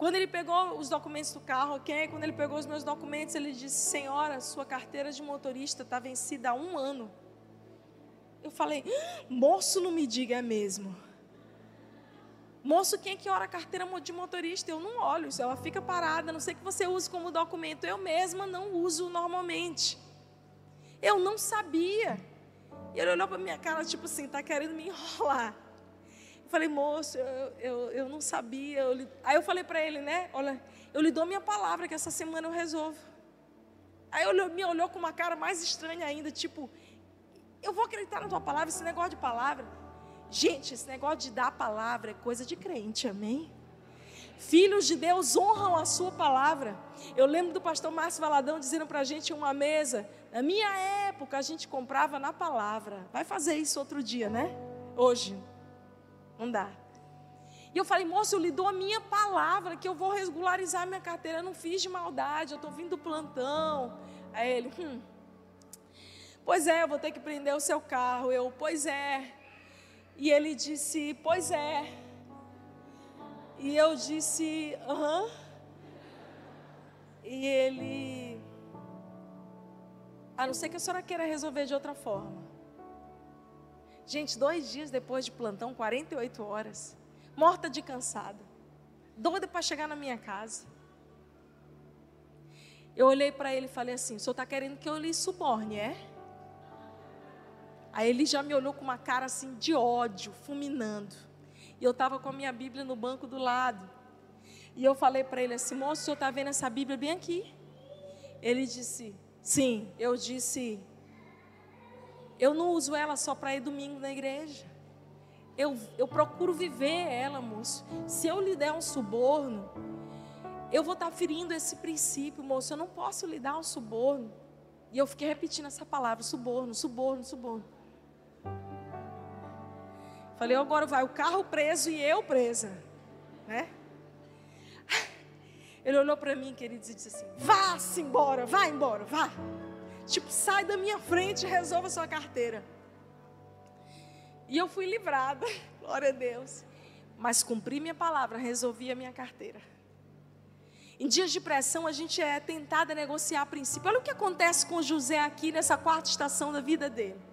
Quando ele pegou os documentos do carro, ok? Quando ele pegou os meus documentos, ele disse: Senhora, sua carteira de motorista está vencida há um ano. Eu falei: Moço, não me diga é mesmo. Moço, quem é que ora a carteira de motorista? Eu não olho, ela fica parada, não sei que você use como documento. Eu mesma não uso normalmente. Eu não sabia. E ele olhou para minha cara, tipo assim, tá querendo me enrolar. Eu falei, moço, eu, eu, eu não sabia. Eu Aí eu falei para ele, né? Olha, eu lhe dou minha palavra que essa semana eu resolvo. Aí ele me olhou com uma cara mais estranha ainda, tipo, eu vou acreditar na tua palavra, esse negócio de palavra. Gente, esse negócio de dar palavra é coisa de crente, amém? Filhos de Deus honram a sua palavra. Eu lembro do pastor Márcio Valadão dizendo para a gente uma mesa: na minha época a gente comprava na palavra. Vai fazer isso outro dia, né? Hoje. Não dá. E eu falei, moço, eu lhe dou a minha palavra que eu vou regularizar minha carteira. Eu não fiz de maldade, eu estou vindo do plantão. Aí ele, hum. Pois é, eu vou ter que prender o seu carro. Eu, pois é. E ele disse, pois é. E eu disse, aham. E ele, a não ser que a senhora queira resolver de outra forma. Gente, dois dias depois de plantão, 48 horas, morta de cansada, doida para chegar na minha casa. Eu olhei para ele e falei assim: o senhor está querendo que eu lhe suborne, é? Aí ele já me olhou com uma cara assim de ódio, fulminando. E eu estava com a minha Bíblia no banco do lado. E eu falei para ele assim: moço, o senhor está vendo essa Bíblia bem aqui? Ele disse: sim. Eu disse: eu não uso ela só para ir domingo na igreja. Eu, eu procuro viver ela, moço. Se eu lhe der um suborno, eu vou estar ferindo esse princípio, moço. Eu não posso lhe dar um suborno. E eu fiquei repetindo essa palavra: suborno, suborno, suborno. Falei, agora vai o carro preso e eu presa. Né? Ele olhou para mim, queridos, e disse assim: Vá-se embora, vá embora, vá. Tipo, sai da minha frente e resolva sua carteira. E eu fui livrada, glória a Deus. Mas cumpri minha palavra, resolvi a minha carteira. Em dias de pressão, a gente é tentado a negociar a princípio. Olha o que acontece com José aqui nessa quarta estação da vida dele.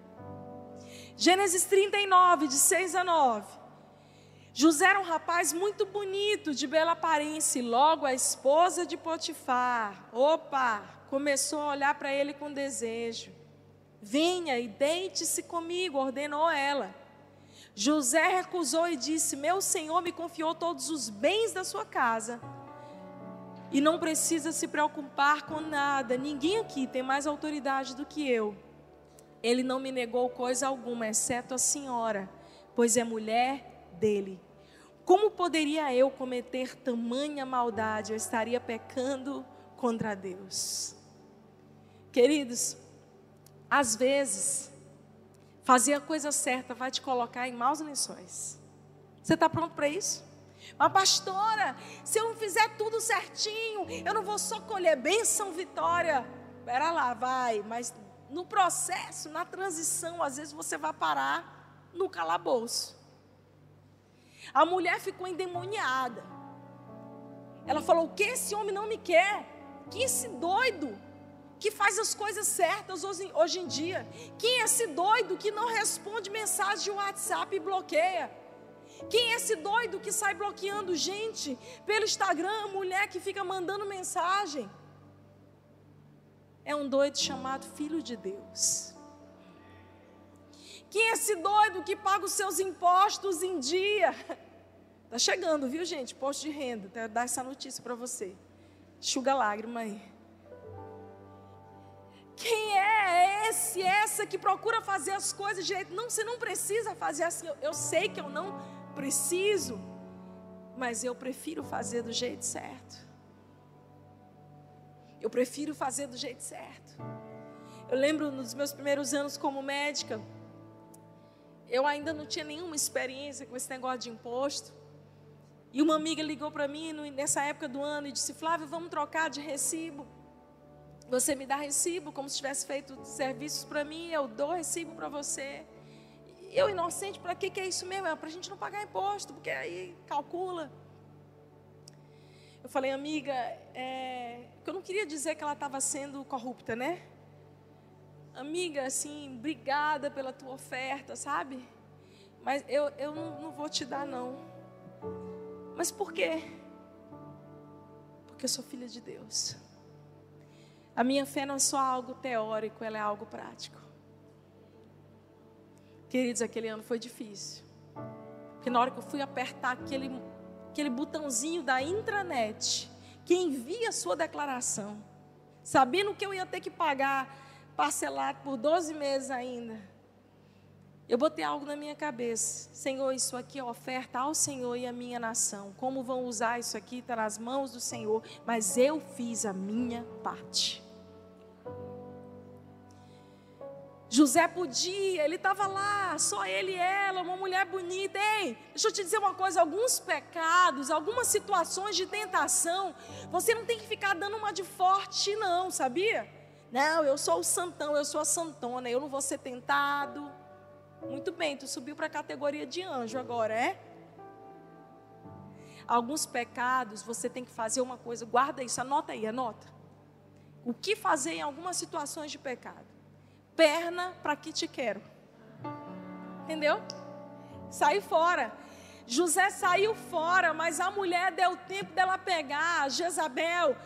Gênesis 39, de 6 a 9. José era um rapaz muito bonito, de bela aparência, e logo a esposa de Potifar, opa, começou a olhar para ele com desejo. Venha e deite-se comigo, ordenou ela. José recusou e disse: Meu senhor me confiou todos os bens da sua casa e não precisa se preocupar com nada. Ninguém aqui tem mais autoridade do que eu. Ele não me negou coisa alguma, exceto a senhora, pois é mulher dele. Como poderia eu cometer tamanha maldade? Eu estaria pecando contra Deus. Queridos, às vezes, fazer a coisa certa vai te colocar em maus lençóis. Você está pronto para isso? Mas, pastora, se eu não fizer tudo certinho, eu não vou só colher bênção, vitória. Espera lá, vai. Mas no processo, na transição, às vezes você vai parar no calabouço. A mulher ficou endemoniada. Ela falou: O que esse homem não me quer? Que esse doido que faz as coisas certas hoje, hoje em dia? Quem é esse doido que não responde mensagem de WhatsApp e bloqueia? Quem é esse doido que sai bloqueando gente pelo Instagram, mulher que fica mandando mensagem? É um doido chamado Filho de Deus. Quem é esse doido que paga os seus impostos em dia? Tá chegando, viu, gente? Posto de renda. Quero dar essa notícia para você. Chuga lágrima aí. Quem é esse, essa que procura fazer as coisas direito? Não, você não precisa fazer assim. Eu, eu sei que eu não preciso, mas eu prefiro fazer do jeito certo. Eu prefiro fazer do jeito certo. Eu lembro nos meus primeiros anos como médica, eu ainda não tinha nenhuma experiência com esse negócio de imposto. E uma amiga ligou para mim nessa época do ano e disse: Flávio, vamos trocar de recibo. Você me dá recibo como se tivesse feito serviços para mim, eu dou recibo para você eu inocente, para que, que é isso mesmo? É para a gente não pagar imposto, porque aí calcula. Eu falei, amiga, é, eu não queria dizer que ela estava sendo corrupta, né? Amiga, assim, obrigada pela tua oferta, sabe? Mas eu, eu não, não vou te dar, não. Mas por quê? Porque eu sou filha de Deus. A minha fé não é só algo teórico, ela é algo prático. Queridos, aquele ano foi difícil. Porque na hora que eu fui apertar aquele, aquele botãozinho da intranet, que envia a sua declaração, sabendo que eu ia ter que pagar parcelado por 12 meses ainda, eu botei algo na minha cabeça. Senhor, isso aqui é oferta ao Senhor e à minha nação. Como vão usar isso aqui? Está nas mãos do Senhor. Mas eu fiz a minha parte. José podia, ele estava lá, só ele e ela, uma mulher bonita. Ei, deixa eu te dizer uma coisa: alguns pecados, algumas situações de tentação, você não tem que ficar dando uma de forte, não, sabia? Não, eu sou o santão, eu sou a santona, eu não vou ser tentado. Muito bem, tu subiu para a categoria de anjo agora, é? Alguns pecados você tem que fazer uma coisa, guarda isso, anota aí, anota. O que fazer em algumas situações de pecado? Perna para que te quero. Entendeu? Saiu fora. José saiu fora, mas a mulher deu tempo dela pegar, Jezabel.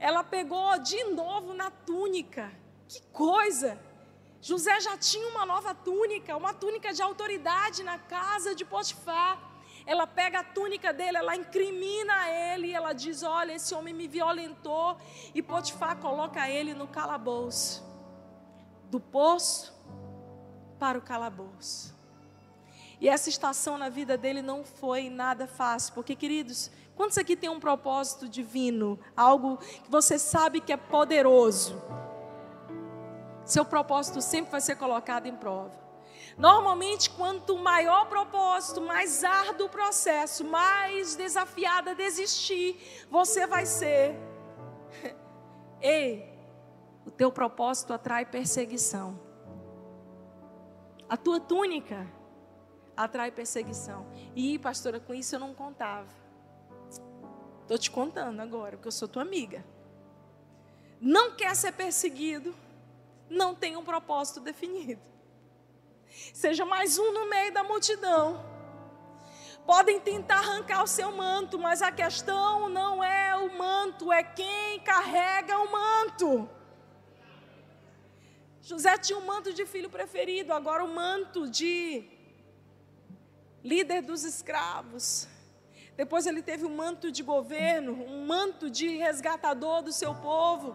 Ela pegou de novo na túnica. Que coisa! José já tinha uma nova túnica, uma túnica de autoridade na casa de Potifar. Ela pega a túnica dele, ela incrimina ele, ela diz: Olha, esse homem me violentou. E Potifar coloca ele no calabouço do poço para o calabouço. E essa estação na vida dele não foi nada fácil, porque, queridos, quantos aqui tem um propósito divino, algo que você sabe que é poderoso? Seu propósito sempre vai ser colocado em prova. Normalmente, quanto maior o propósito, mais árduo o processo, mais desafiada desistir, você vai ser. Ei, o teu propósito atrai perseguição. A tua túnica atrai perseguição. E, pastora, com isso eu não contava. Estou te contando agora, porque eu sou tua amiga. Não quer ser perseguido, não tem um propósito definido. Seja mais um no meio da multidão. Podem tentar arrancar o seu manto, mas a questão não é o manto, é quem carrega o manto. José tinha um manto de filho preferido, agora o manto de líder dos escravos. Depois ele teve um manto de governo, um manto de resgatador do seu povo.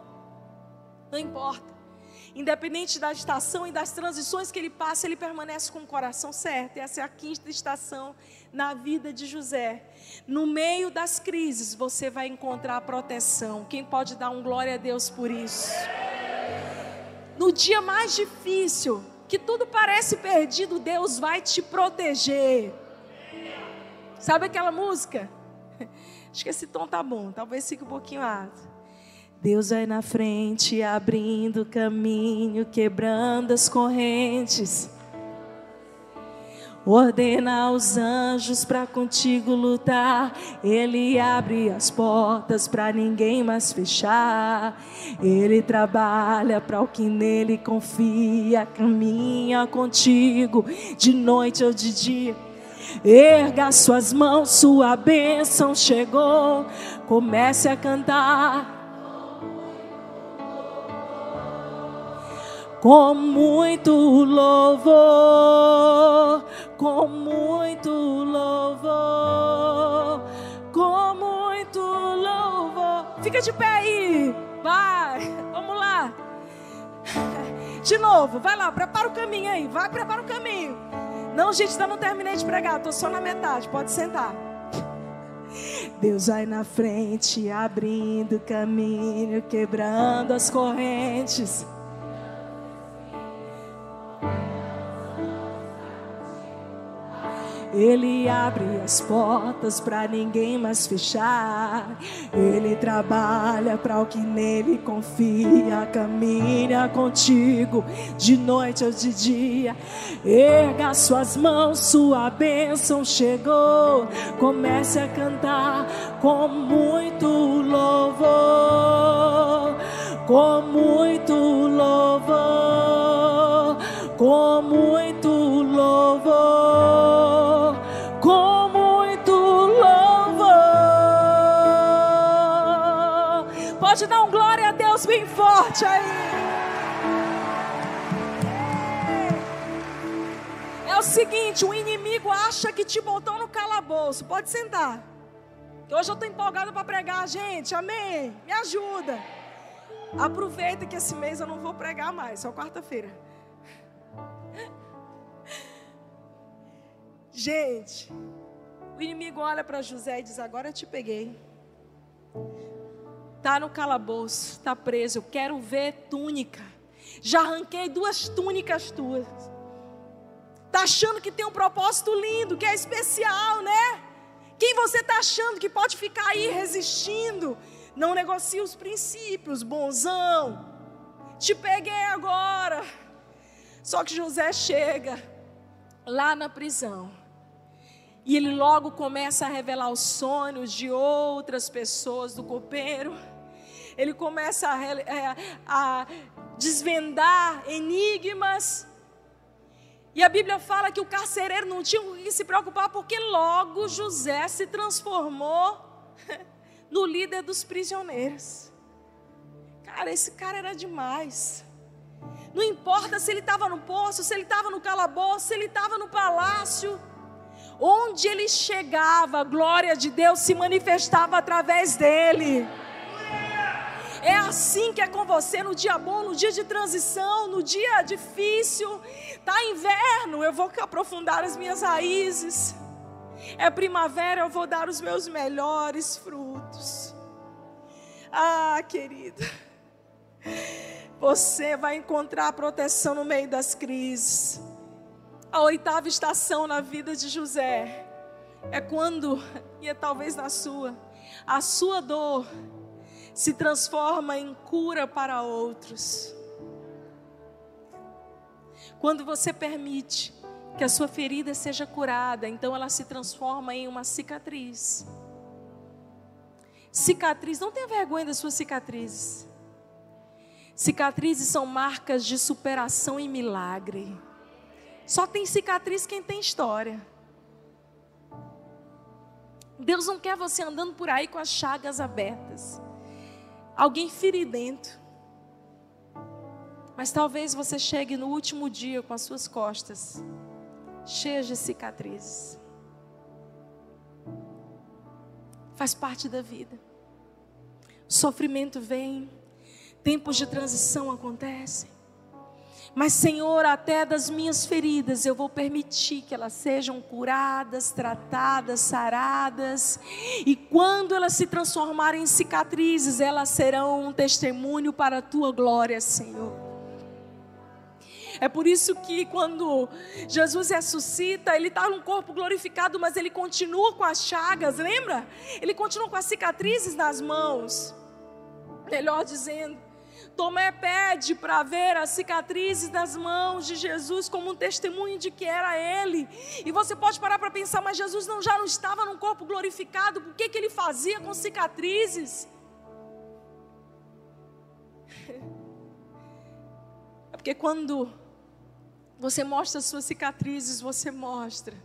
Não importa. Independente da estação e das transições que ele passa, ele permanece com o coração certo. E essa é a quinta estação na vida de José. No meio das crises, você vai encontrar proteção. Quem pode dar um glória a Deus por isso? No dia mais difícil, que tudo parece perdido, Deus vai te proteger. Sabe aquela música? Acho que esse tom tá bom, talvez fique um pouquinho alto. Deus vai na frente, abrindo caminho, quebrando as correntes. Ordena aos anjos para contigo lutar. Ele abre as portas para ninguém mais fechar. Ele trabalha para o que nele confia. Caminha contigo de noite ou de dia. Erga suas mãos, sua bênção chegou. Comece a cantar com muito louvor, com muito louvor, com muito louvor. Fica de pé aí, vai, vamos lá. De novo, vai lá, prepara o caminho aí, vai, prepara o caminho. Não, gente, ainda não terminei de pregar, estou só na metade, pode sentar. Deus vai na frente, abrindo caminho, quebrando as correntes. Ele abre as portas para ninguém mais fechar. Ele trabalha para o que nele confia. Caminha contigo de noite ou de dia. Erga suas mãos, sua bênção chegou. Comece a cantar com muito louvor. Com muito louvor. Com muito bem forte aí. É o seguinte, o inimigo acha que te botou no calabouço. Pode sentar. Hoje eu estou empolgada para pregar, gente. Amém. Me ajuda. Aproveita que esse mês eu não vou pregar mais, só quarta-feira. Gente, o inimigo olha para José e diz: Agora eu te peguei. Está no calabouço, está preso. Eu quero ver túnica. Já arranquei duas túnicas tuas. Está achando que tem um propósito lindo, que é especial, né? Quem você está achando que pode ficar aí resistindo? Não negocia os princípios, bonzão. Te peguei agora. Só que José chega lá na prisão. E ele logo começa a revelar os sonhos de outras pessoas do copeiro. Ele começa a, é, a desvendar enigmas. E a Bíblia fala que o carcereiro não tinha que se preocupar, porque logo José se transformou no líder dos prisioneiros. Cara, esse cara era demais. Não importa se ele estava no poço, se ele estava no calabouço, se ele estava no palácio. Onde ele chegava, a glória de Deus se manifestava através dele. É assim que é com você no dia bom, no dia de transição, no dia difícil. Tá inverno, eu vou aprofundar as minhas raízes. É primavera, eu vou dar os meus melhores frutos. Ah, querida, você vai encontrar proteção no meio das crises. A oitava estação na vida de José é quando, e é talvez na sua, a sua dor se transforma em cura para outros. Quando você permite que a sua ferida seja curada, então ela se transforma em uma cicatriz. Cicatriz, não tenha vergonha das suas cicatrizes. Cicatrizes são marcas de superação e milagre. Só tem cicatriz quem tem história. Deus não quer você andando por aí com as chagas abertas. Alguém feridento. Mas talvez você chegue no último dia com as suas costas cheias de cicatrizes. Faz parte da vida. Sofrimento vem, tempos de transição acontecem. Mas, Senhor, até das minhas feridas eu vou permitir que elas sejam curadas, tratadas, saradas. E quando elas se transformarem em cicatrizes, elas serão um testemunho para a tua glória, Senhor. É por isso que quando Jesus ressuscita, ele está num corpo glorificado, mas ele continua com as chagas, lembra? Ele continua com as cicatrizes nas mãos. Melhor dizendo, Tomé pede para ver as cicatrizes das mãos de Jesus como um testemunho de que era Ele. E você pode parar para pensar, mas Jesus não já não estava num corpo glorificado, o que, que ele fazia com cicatrizes? É porque quando você mostra as suas cicatrizes, você mostra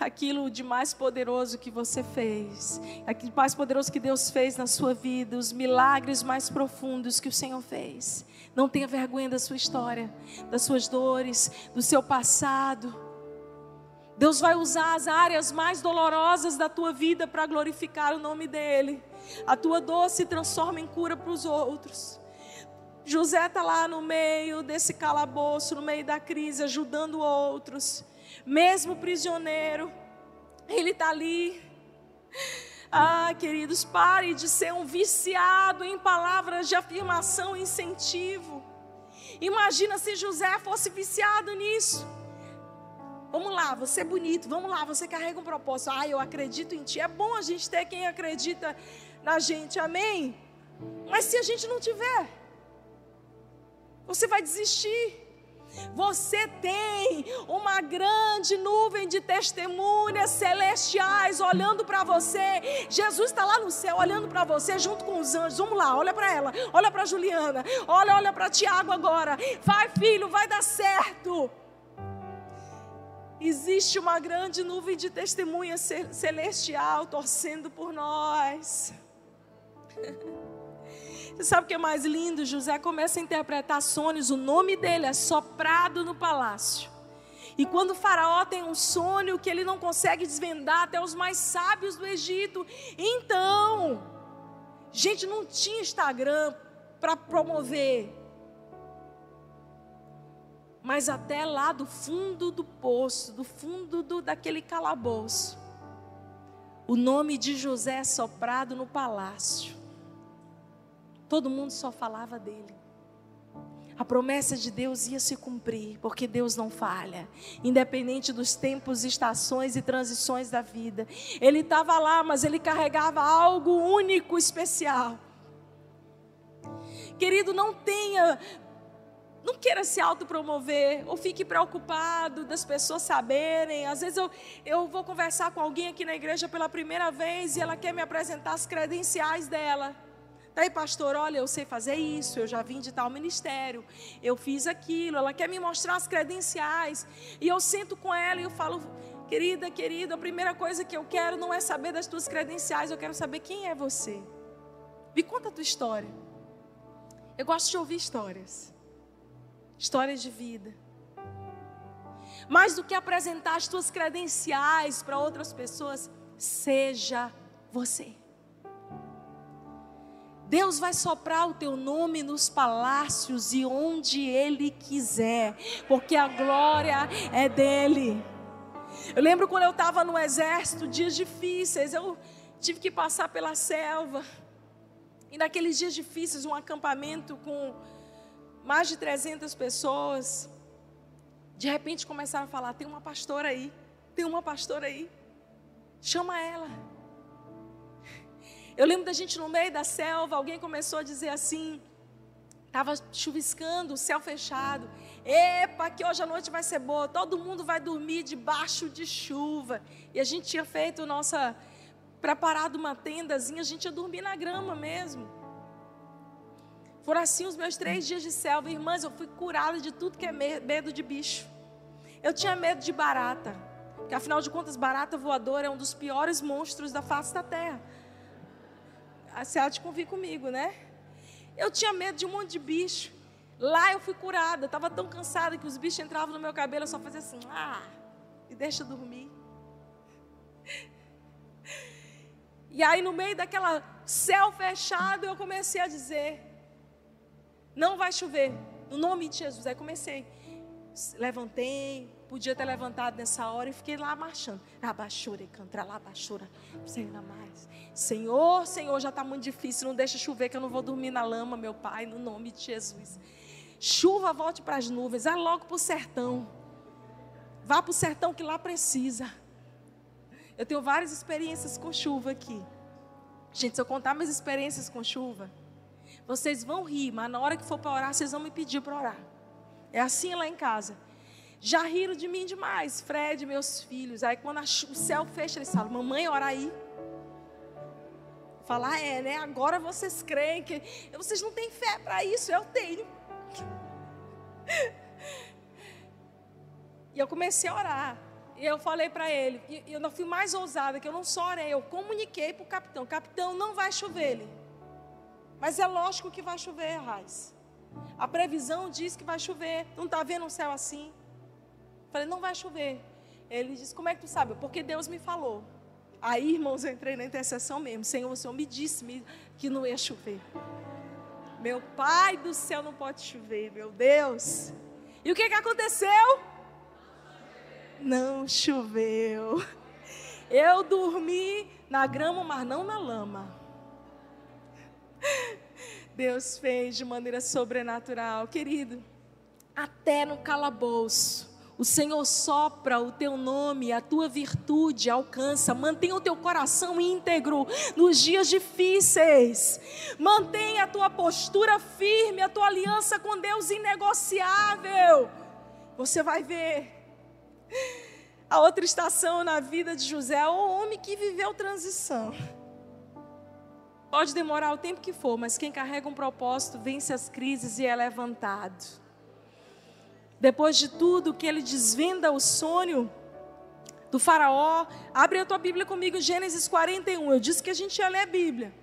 aquilo de mais poderoso que você fez, aquilo mais poderoso que Deus fez na sua vida, os milagres mais profundos que o Senhor fez. Não tenha vergonha da sua história, das suas dores, do seu passado. Deus vai usar as áreas mais dolorosas da tua vida para glorificar o nome dEle. A tua dor se transforma em cura para os outros. José está lá no meio desse calabouço, no meio da crise, ajudando outros mesmo prisioneiro, ele está ali. Ah, queridos, pare de ser um viciado em palavras de afirmação e incentivo. Imagina se José fosse viciado nisso. Vamos lá, você é bonito, vamos lá, você carrega um propósito. Ah, eu acredito em ti. É bom a gente ter quem acredita na gente, amém? Mas se a gente não tiver, você vai desistir. Você tem uma grande nuvem de testemunhas celestiais olhando para você. Jesus está lá no céu olhando para você junto com os anjos. Vamos lá, olha para ela, olha para Juliana, olha, olha para Tiago agora. Vai, filho, vai dar certo. Existe uma grande nuvem de testemunha celestial torcendo por nós. Você sabe o que é mais lindo? José começa a interpretar sonhos, o nome dele é soprado no palácio. E quando o faraó tem um sonho que ele não consegue desvendar, até os mais sábios do Egito, então, gente, não tinha Instagram para promover. Mas até lá do fundo do poço, do fundo do, daquele calabouço, o nome de José é soprado no palácio. Todo mundo só falava dele. A promessa de Deus ia se cumprir, porque Deus não falha, independente dos tempos, estações e transições da vida. Ele estava lá, mas ele carregava algo único, especial. Querido, não tenha, não queira se autopromover, ou fique preocupado das pessoas saberem. Às vezes eu, eu vou conversar com alguém aqui na igreja pela primeira vez e ela quer me apresentar as credenciais dela. Daí, pastor, olha, eu sei fazer isso, eu já vim de tal ministério, eu fiz aquilo, ela quer me mostrar as credenciais. E eu sento com ela e eu falo, querida, querida, a primeira coisa que eu quero não é saber das tuas credenciais, eu quero saber quem é você. Me conta a tua história. Eu gosto de ouvir histórias. Histórias de vida. Mais do que apresentar as tuas credenciais para outras pessoas, seja você. Deus vai soprar o teu nome nos palácios e onde Ele quiser, porque a glória é dele. Eu lembro quando eu estava no exército, dias difíceis, eu tive que passar pela selva. E naqueles dias difíceis, um acampamento com mais de 300 pessoas, de repente começaram a falar: tem uma pastora aí, tem uma pastora aí, chama ela. Eu lembro da gente no meio da selva, alguém começou a dizer assim, estava chuviscando, o céu fechado. Epa, que hoje a noite vai ser boa, todo mundo vai dormir debaixo de chuva. E a gente tinha feito nossa, preparado uma tendazinha, a gente ia dormir na grama mesmo. Foram assim os meus três dias de selva. Irmãs, eu fui curada de tudo que é medo de bicho. Eu tinha medo de barata. Porque afinal de contas, barata voadora é um dos piores monstros da face da terra a de convir comigo, né? Eu tinha medo de um monte de bicho. Lá eu fui curada, estava tão cansada que os bichos entravam no meu cabelo, eu só fazia assim, ah, e deixa dormir. E aí no meio daquela céu fechado, eu comecei a dizer, não vai chover, no nome de Jesus. Aí comecei, levantei, podia ter levantado nessa hora e fiquei lá marchando. Abachura, cantra lá, abachura, sei mais. Senhor, Senhor, já está muito difícil, não deixa chover que eu não vou dormir na lama, meu Pai, no nome de Jesus. Chuva, volte para as nuvens, vá logo para o sertão. Vá para o sertão que lá precisa. Eu tenho várias experiências com chuva aqui. Gente, se eu contar minhas experiências com chuva, vocês vão rir, mas na hora que for para orar, vocês vão me pedir para orar. É assim lá em casa. Já riram de mim demais, Fred, meus filhos. Aí quando o céu fecha, eles falam: Mamãe, ora aí. Falar, é, né? Agora vocês creem que. Vocês não têm fé para isso, eu tenho. E eu comecei a orar. E eu falei para ele, e eu não fui mais ousada, que eu não só orei, eu comuniquei para o capitão: Capitão, não vai chover. Ele. Mas é lógico que vai chover, Raiz. A previsão diz que vai chover. Não está vendo um céu assim? Falei, não vai chover. Ele disse, como é que tu sabe? Porque Deus me falou. Aí, irmãos, eu entrei na intercessão mesmo. Senhor, o Senhor me disse que não ia chover. Meu Pai do céu não pode chover, meu Deus. E o que, que aconteceu? Não choveu. Eu dormi na grama, mas não na lama. Deus fez de maneira sobrenatural, querido. Até no calabouço, o Senhor sopra o teu nome, a tua virtude alcança. Mantenha o teu coração íntegro nos dias difíceis. Mantenha a tua postura firme, a tua aliança com Deus inegociável. Você vai ver. A outra estação na vida de José é o homem que viveu transição. Pode demorar o tempo que for, mas quem carrega um propósito vence as crises e é levantado. Depois de tudo que ele desvenda o sonho do faraó, abre a tua Bíblia comigo, Gênesis 41. Eu disse que a gente ia ler a Bíblia.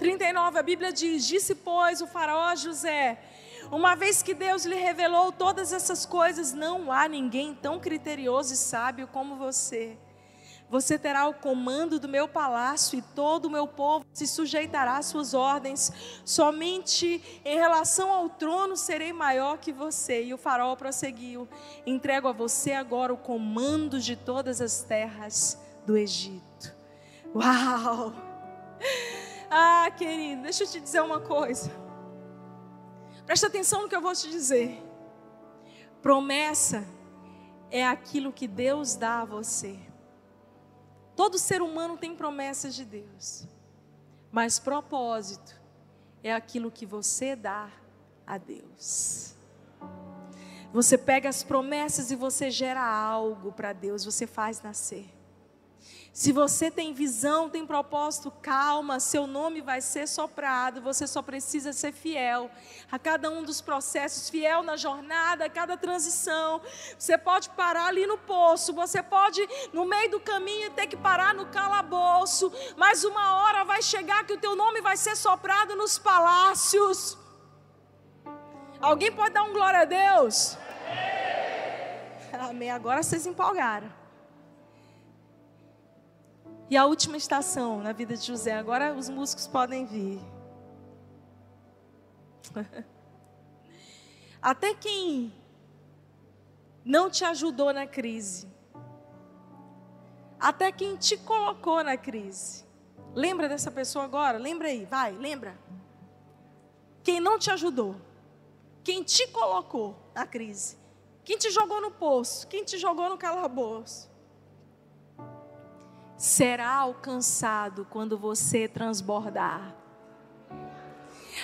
39, a Bíblia diz: Disse, pois, o faraó José: Uma vez que Deus lhe revelou todas essas coisas, não há ninguém tão criterioso e sábio como você. Você terá o comando do meu palácio e todo o meu povo se sujeitará às suas ordens. Somente em relação ao trono serei maior que você. E o faraó prosseguiu: Entrego a você agora o comando de todas as terras do Egito. Uau! Ah, querido, deixa eu te dizer uma coisa. Presta atenção no que eu vou te dizer. Promessa é aquilo que Deus dá a você. Todo ser humano tem promessas de Deus, mas propósito é aquilo que você dá a Deus. Você pega as promessas e você gera algo para Deus, você faz nascer. Se você tem visão, tem propósito, calma, seu nome vai ser soprado, você só precisa ser fiel a cada um dos processos, fiel na jornada, a cada transição. Você pode parar ali no poço, você pode, no meio do caminho, ter que parar no calabouço, mas uma hora vai chegar que o teu nome vai ser soprado nos palácios. Alguém pode dar um glória a Deus? Amém. Agora vocês empolgaram. E a última estação na vida de José, agora os músicos podem vir. Até quem não te ajudou na crise. Até quem te colocou na crise. Lembra dessa pessoa agora? Lembra aí, vai, lembra. Quem não te ajudou. Quem te colocou na crise. Quem te jogou no poço. Quem te jogou no calabouço. Será alcançado quando você transbordar.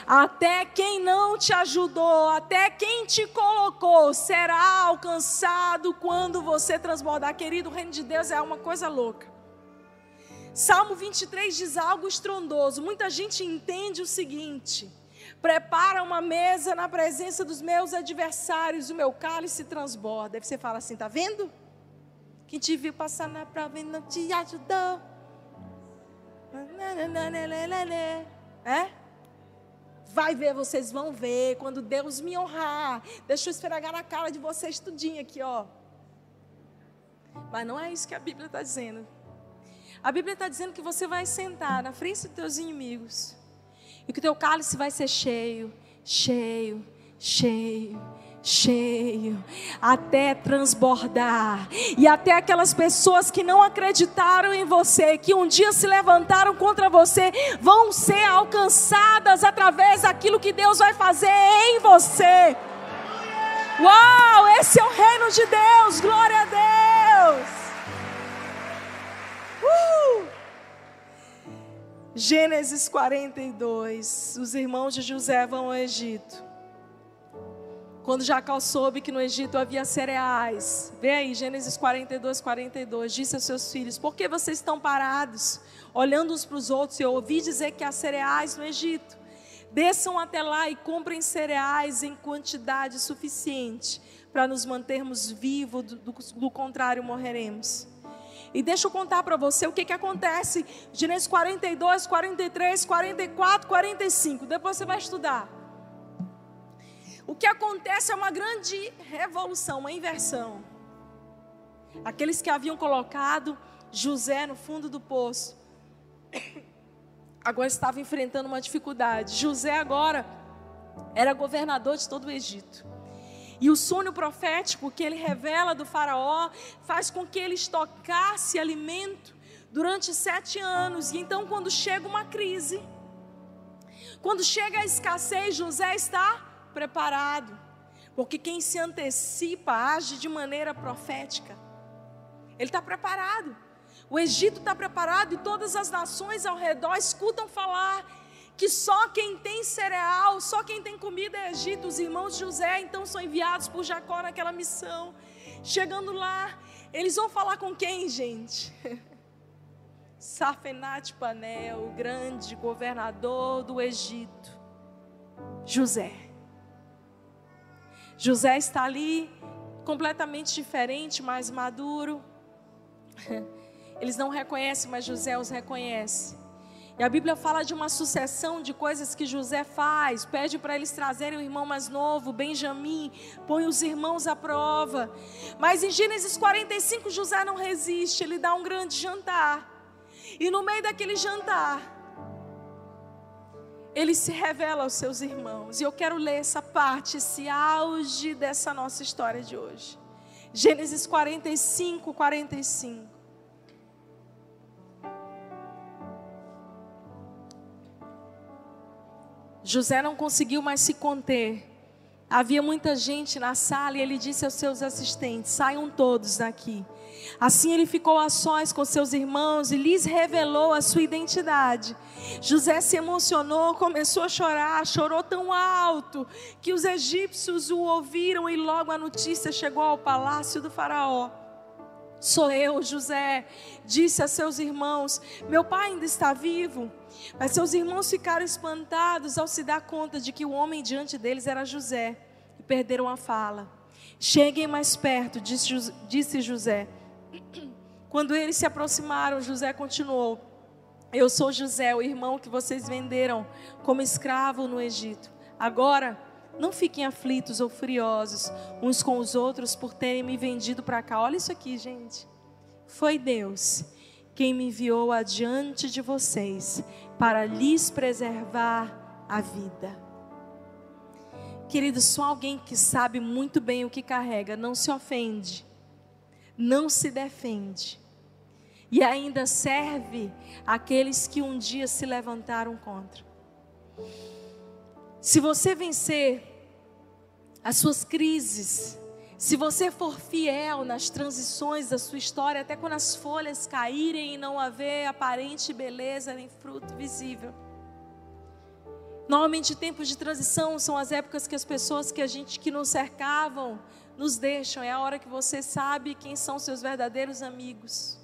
Até quem não te ajudou, até quem te colocou, será alcançado quando você transbordar. Querido, o reino de Deus é uma coisa louca. Salmo 23 diz algo estrondoso. Muita gente entende o seguinte: prepara uma mesa na presença dos meus adversários, o meu cálice transborda. Aí você fala assim: tá vendo? Quem te viu passar na prova e não te ajudou. É? Vai ver, vocês vão ver quando Deus me honrar. Deixa eu esfregar na cara de vocês tudinho aqui, ó. Mas não é isso que a Bíblia está dizendo. A Bíblia está dizendo que você vai sentar na frente dos teus inimigos. E que o teu cálice vai ser cheio, cheio, cheio, cheio, até transbordar. E até aquelas pessoas que não acreditaram em você, que um dia se levantaram contra você, vão ser alcançadas através daquilo que Deus vai fazer em você. Uau, esse é o reino de Deus, glória a Deus. Uh! Gênesis 42, os irmãos de José vão ao Egito. Quando Jacó soube que no Egito havia cereais, vê aí, Gênesis 42, 42, disse aos seus filhos: Por que vocês estão parados, olhando uns para os outros? Eu ouvi dizer que há cereais no Egito. Desçam até lá e comprem cereais em quantidade suficiente para nos mantermos vivos, do, do, do contrário, morreremos. E deixa eu contar para você o que, que acontece. Gênesis 42, 43, 44, 45. Depois você vai estudar. O que acontece é uma grande revolução, uma inversão. Aqueles que haviam colocado José no fundo do poço, agora estavam enfrentando uma dificuldade. José agora era governador de todo o Egito. E o sonho profético que ele revela do faraó faz com que ele estocasse alimento durante sete anos. E então, quando chega uma crise, quando chega a escassez, José está preparado. Porque quem se antecipa age de maneira profética. Ele está preparado. O Egito está preparado e todas as nações ao redor escutam falar que só quem tem cereal, só quem tem comida é Egito. Os irmãos de José então são enviados por Jacó naquela missão. Chegando lá, eles vão falar com quem, gente? Safenat Panel, o grande governador do Egito. José. José está ali completamente diferente, mais maduro. Eles não reconhecem, mas José os reconhece. E a Bíblia fala de uma sucessão de coisas que José faz. Pede para eles trazerem o irmão mais novo, Benjamim, põe os irmãos à prova. Mas em Gênesis 45, José não resiste, ele dá um grande jantar. E no meio daquele jantar, ele se revela aos seus irmãos. E eu quero ler essa parte, esse auge dessa nossa história de hoje. Gênesis 45, 45. José não conseguiu mais se conter. Havia muita gente na sala e ele disse aos seus assistentes: saiam todos daqui. Assim ele ficou a sós com seus irmãos e lhes revelou a sua identidade. José se emocionou, começou a chorar, chorou tão alto que os egípcios o ouviram e logo a notícia chegou ao palácio do Faraó. Sou eu, José, disse a seus irmãos: Meu pai ainda está vivo. Mas seus irmãos ficaram espantados ao se dar conta de que o homem diante deles era José e perderam a fala. Cheguem mais perto, disse José. Quando eles se aproximaram, José continuou: Eu sou José, o irmão que vocês venderam como escravo no Egito. Agora, não fiquem aflitos ou furiosos uns com os outros por terem me vendido para cá. Olha isso aqui, gente. Foi Deus quem me enviou adiante de vocês para lhes preservar a vida. Querido, só alguém que sabe muito bem o que carrega não se ofende, não se defende e ainda serve aqueles que um dia se levantaram contra. Se você vencer as suas crises, se você for fiel nas transições da sua história, até quando as folhas caírem e não haver aparente beleza nem fruto visível. Normalmente tempos de transição são as épocas que as pessoas que a gente que nos cercavam nos deixam. É a hora que você sabe quem são seus verdadeiros amigos.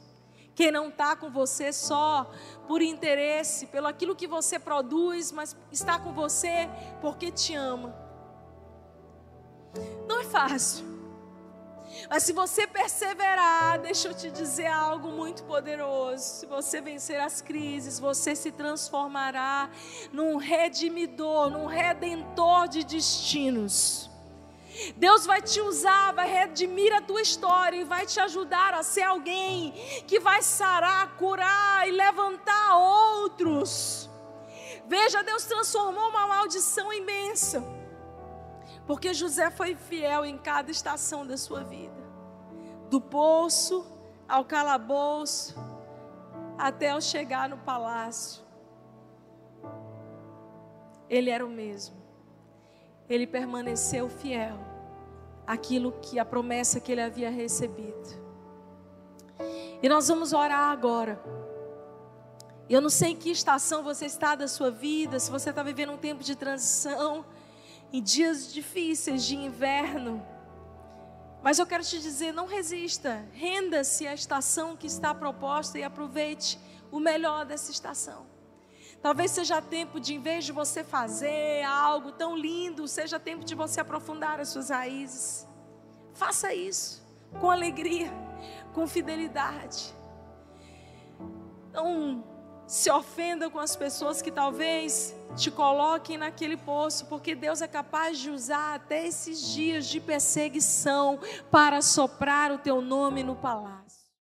Quem não está com você só por interesse, pelo aquilo que você produz, mas está com você porque te ama. Não é fácil. Mas se você perseverar, deixa eu te dizer algo muito poderoso. Se você vencer as crises, você se transformará num redimidor, num redentor de destinos. Deus vai te usar, vai redimir a tua história e vai te ajudar a ser alguém que vai sarar, curar e levantar outros. Veja, Deus transformou uma maldição bênção. Porque José foi fiel em cada estação da sua vida. Do poço ao calabouço, até ao chegar no palácio. Ele era o mesmo. Ele permaneceu fiel àquilo que a promessa que ele havia recebido. E nós vamos orar agora. Eu não sei em que estação você está da sua vida, se você está vivendo um tempo de transição em dias difíceis de inverno. Mas eu quero te dizer, não resista, renda-se à estação que está proposta e aproveite o melhor dessa estação. Talvez seja tempo de, em vez de você fazer algo tão lindo, seja tempo de você aprofundar as suas raízes. Faça isso com alegria, com fidelidade. Não se ofenda com as pessoas que talvez te coloquem naquele poço, porque Deus é capaz de usar até esses dias de perseguição para soprar o teu nome no palácio.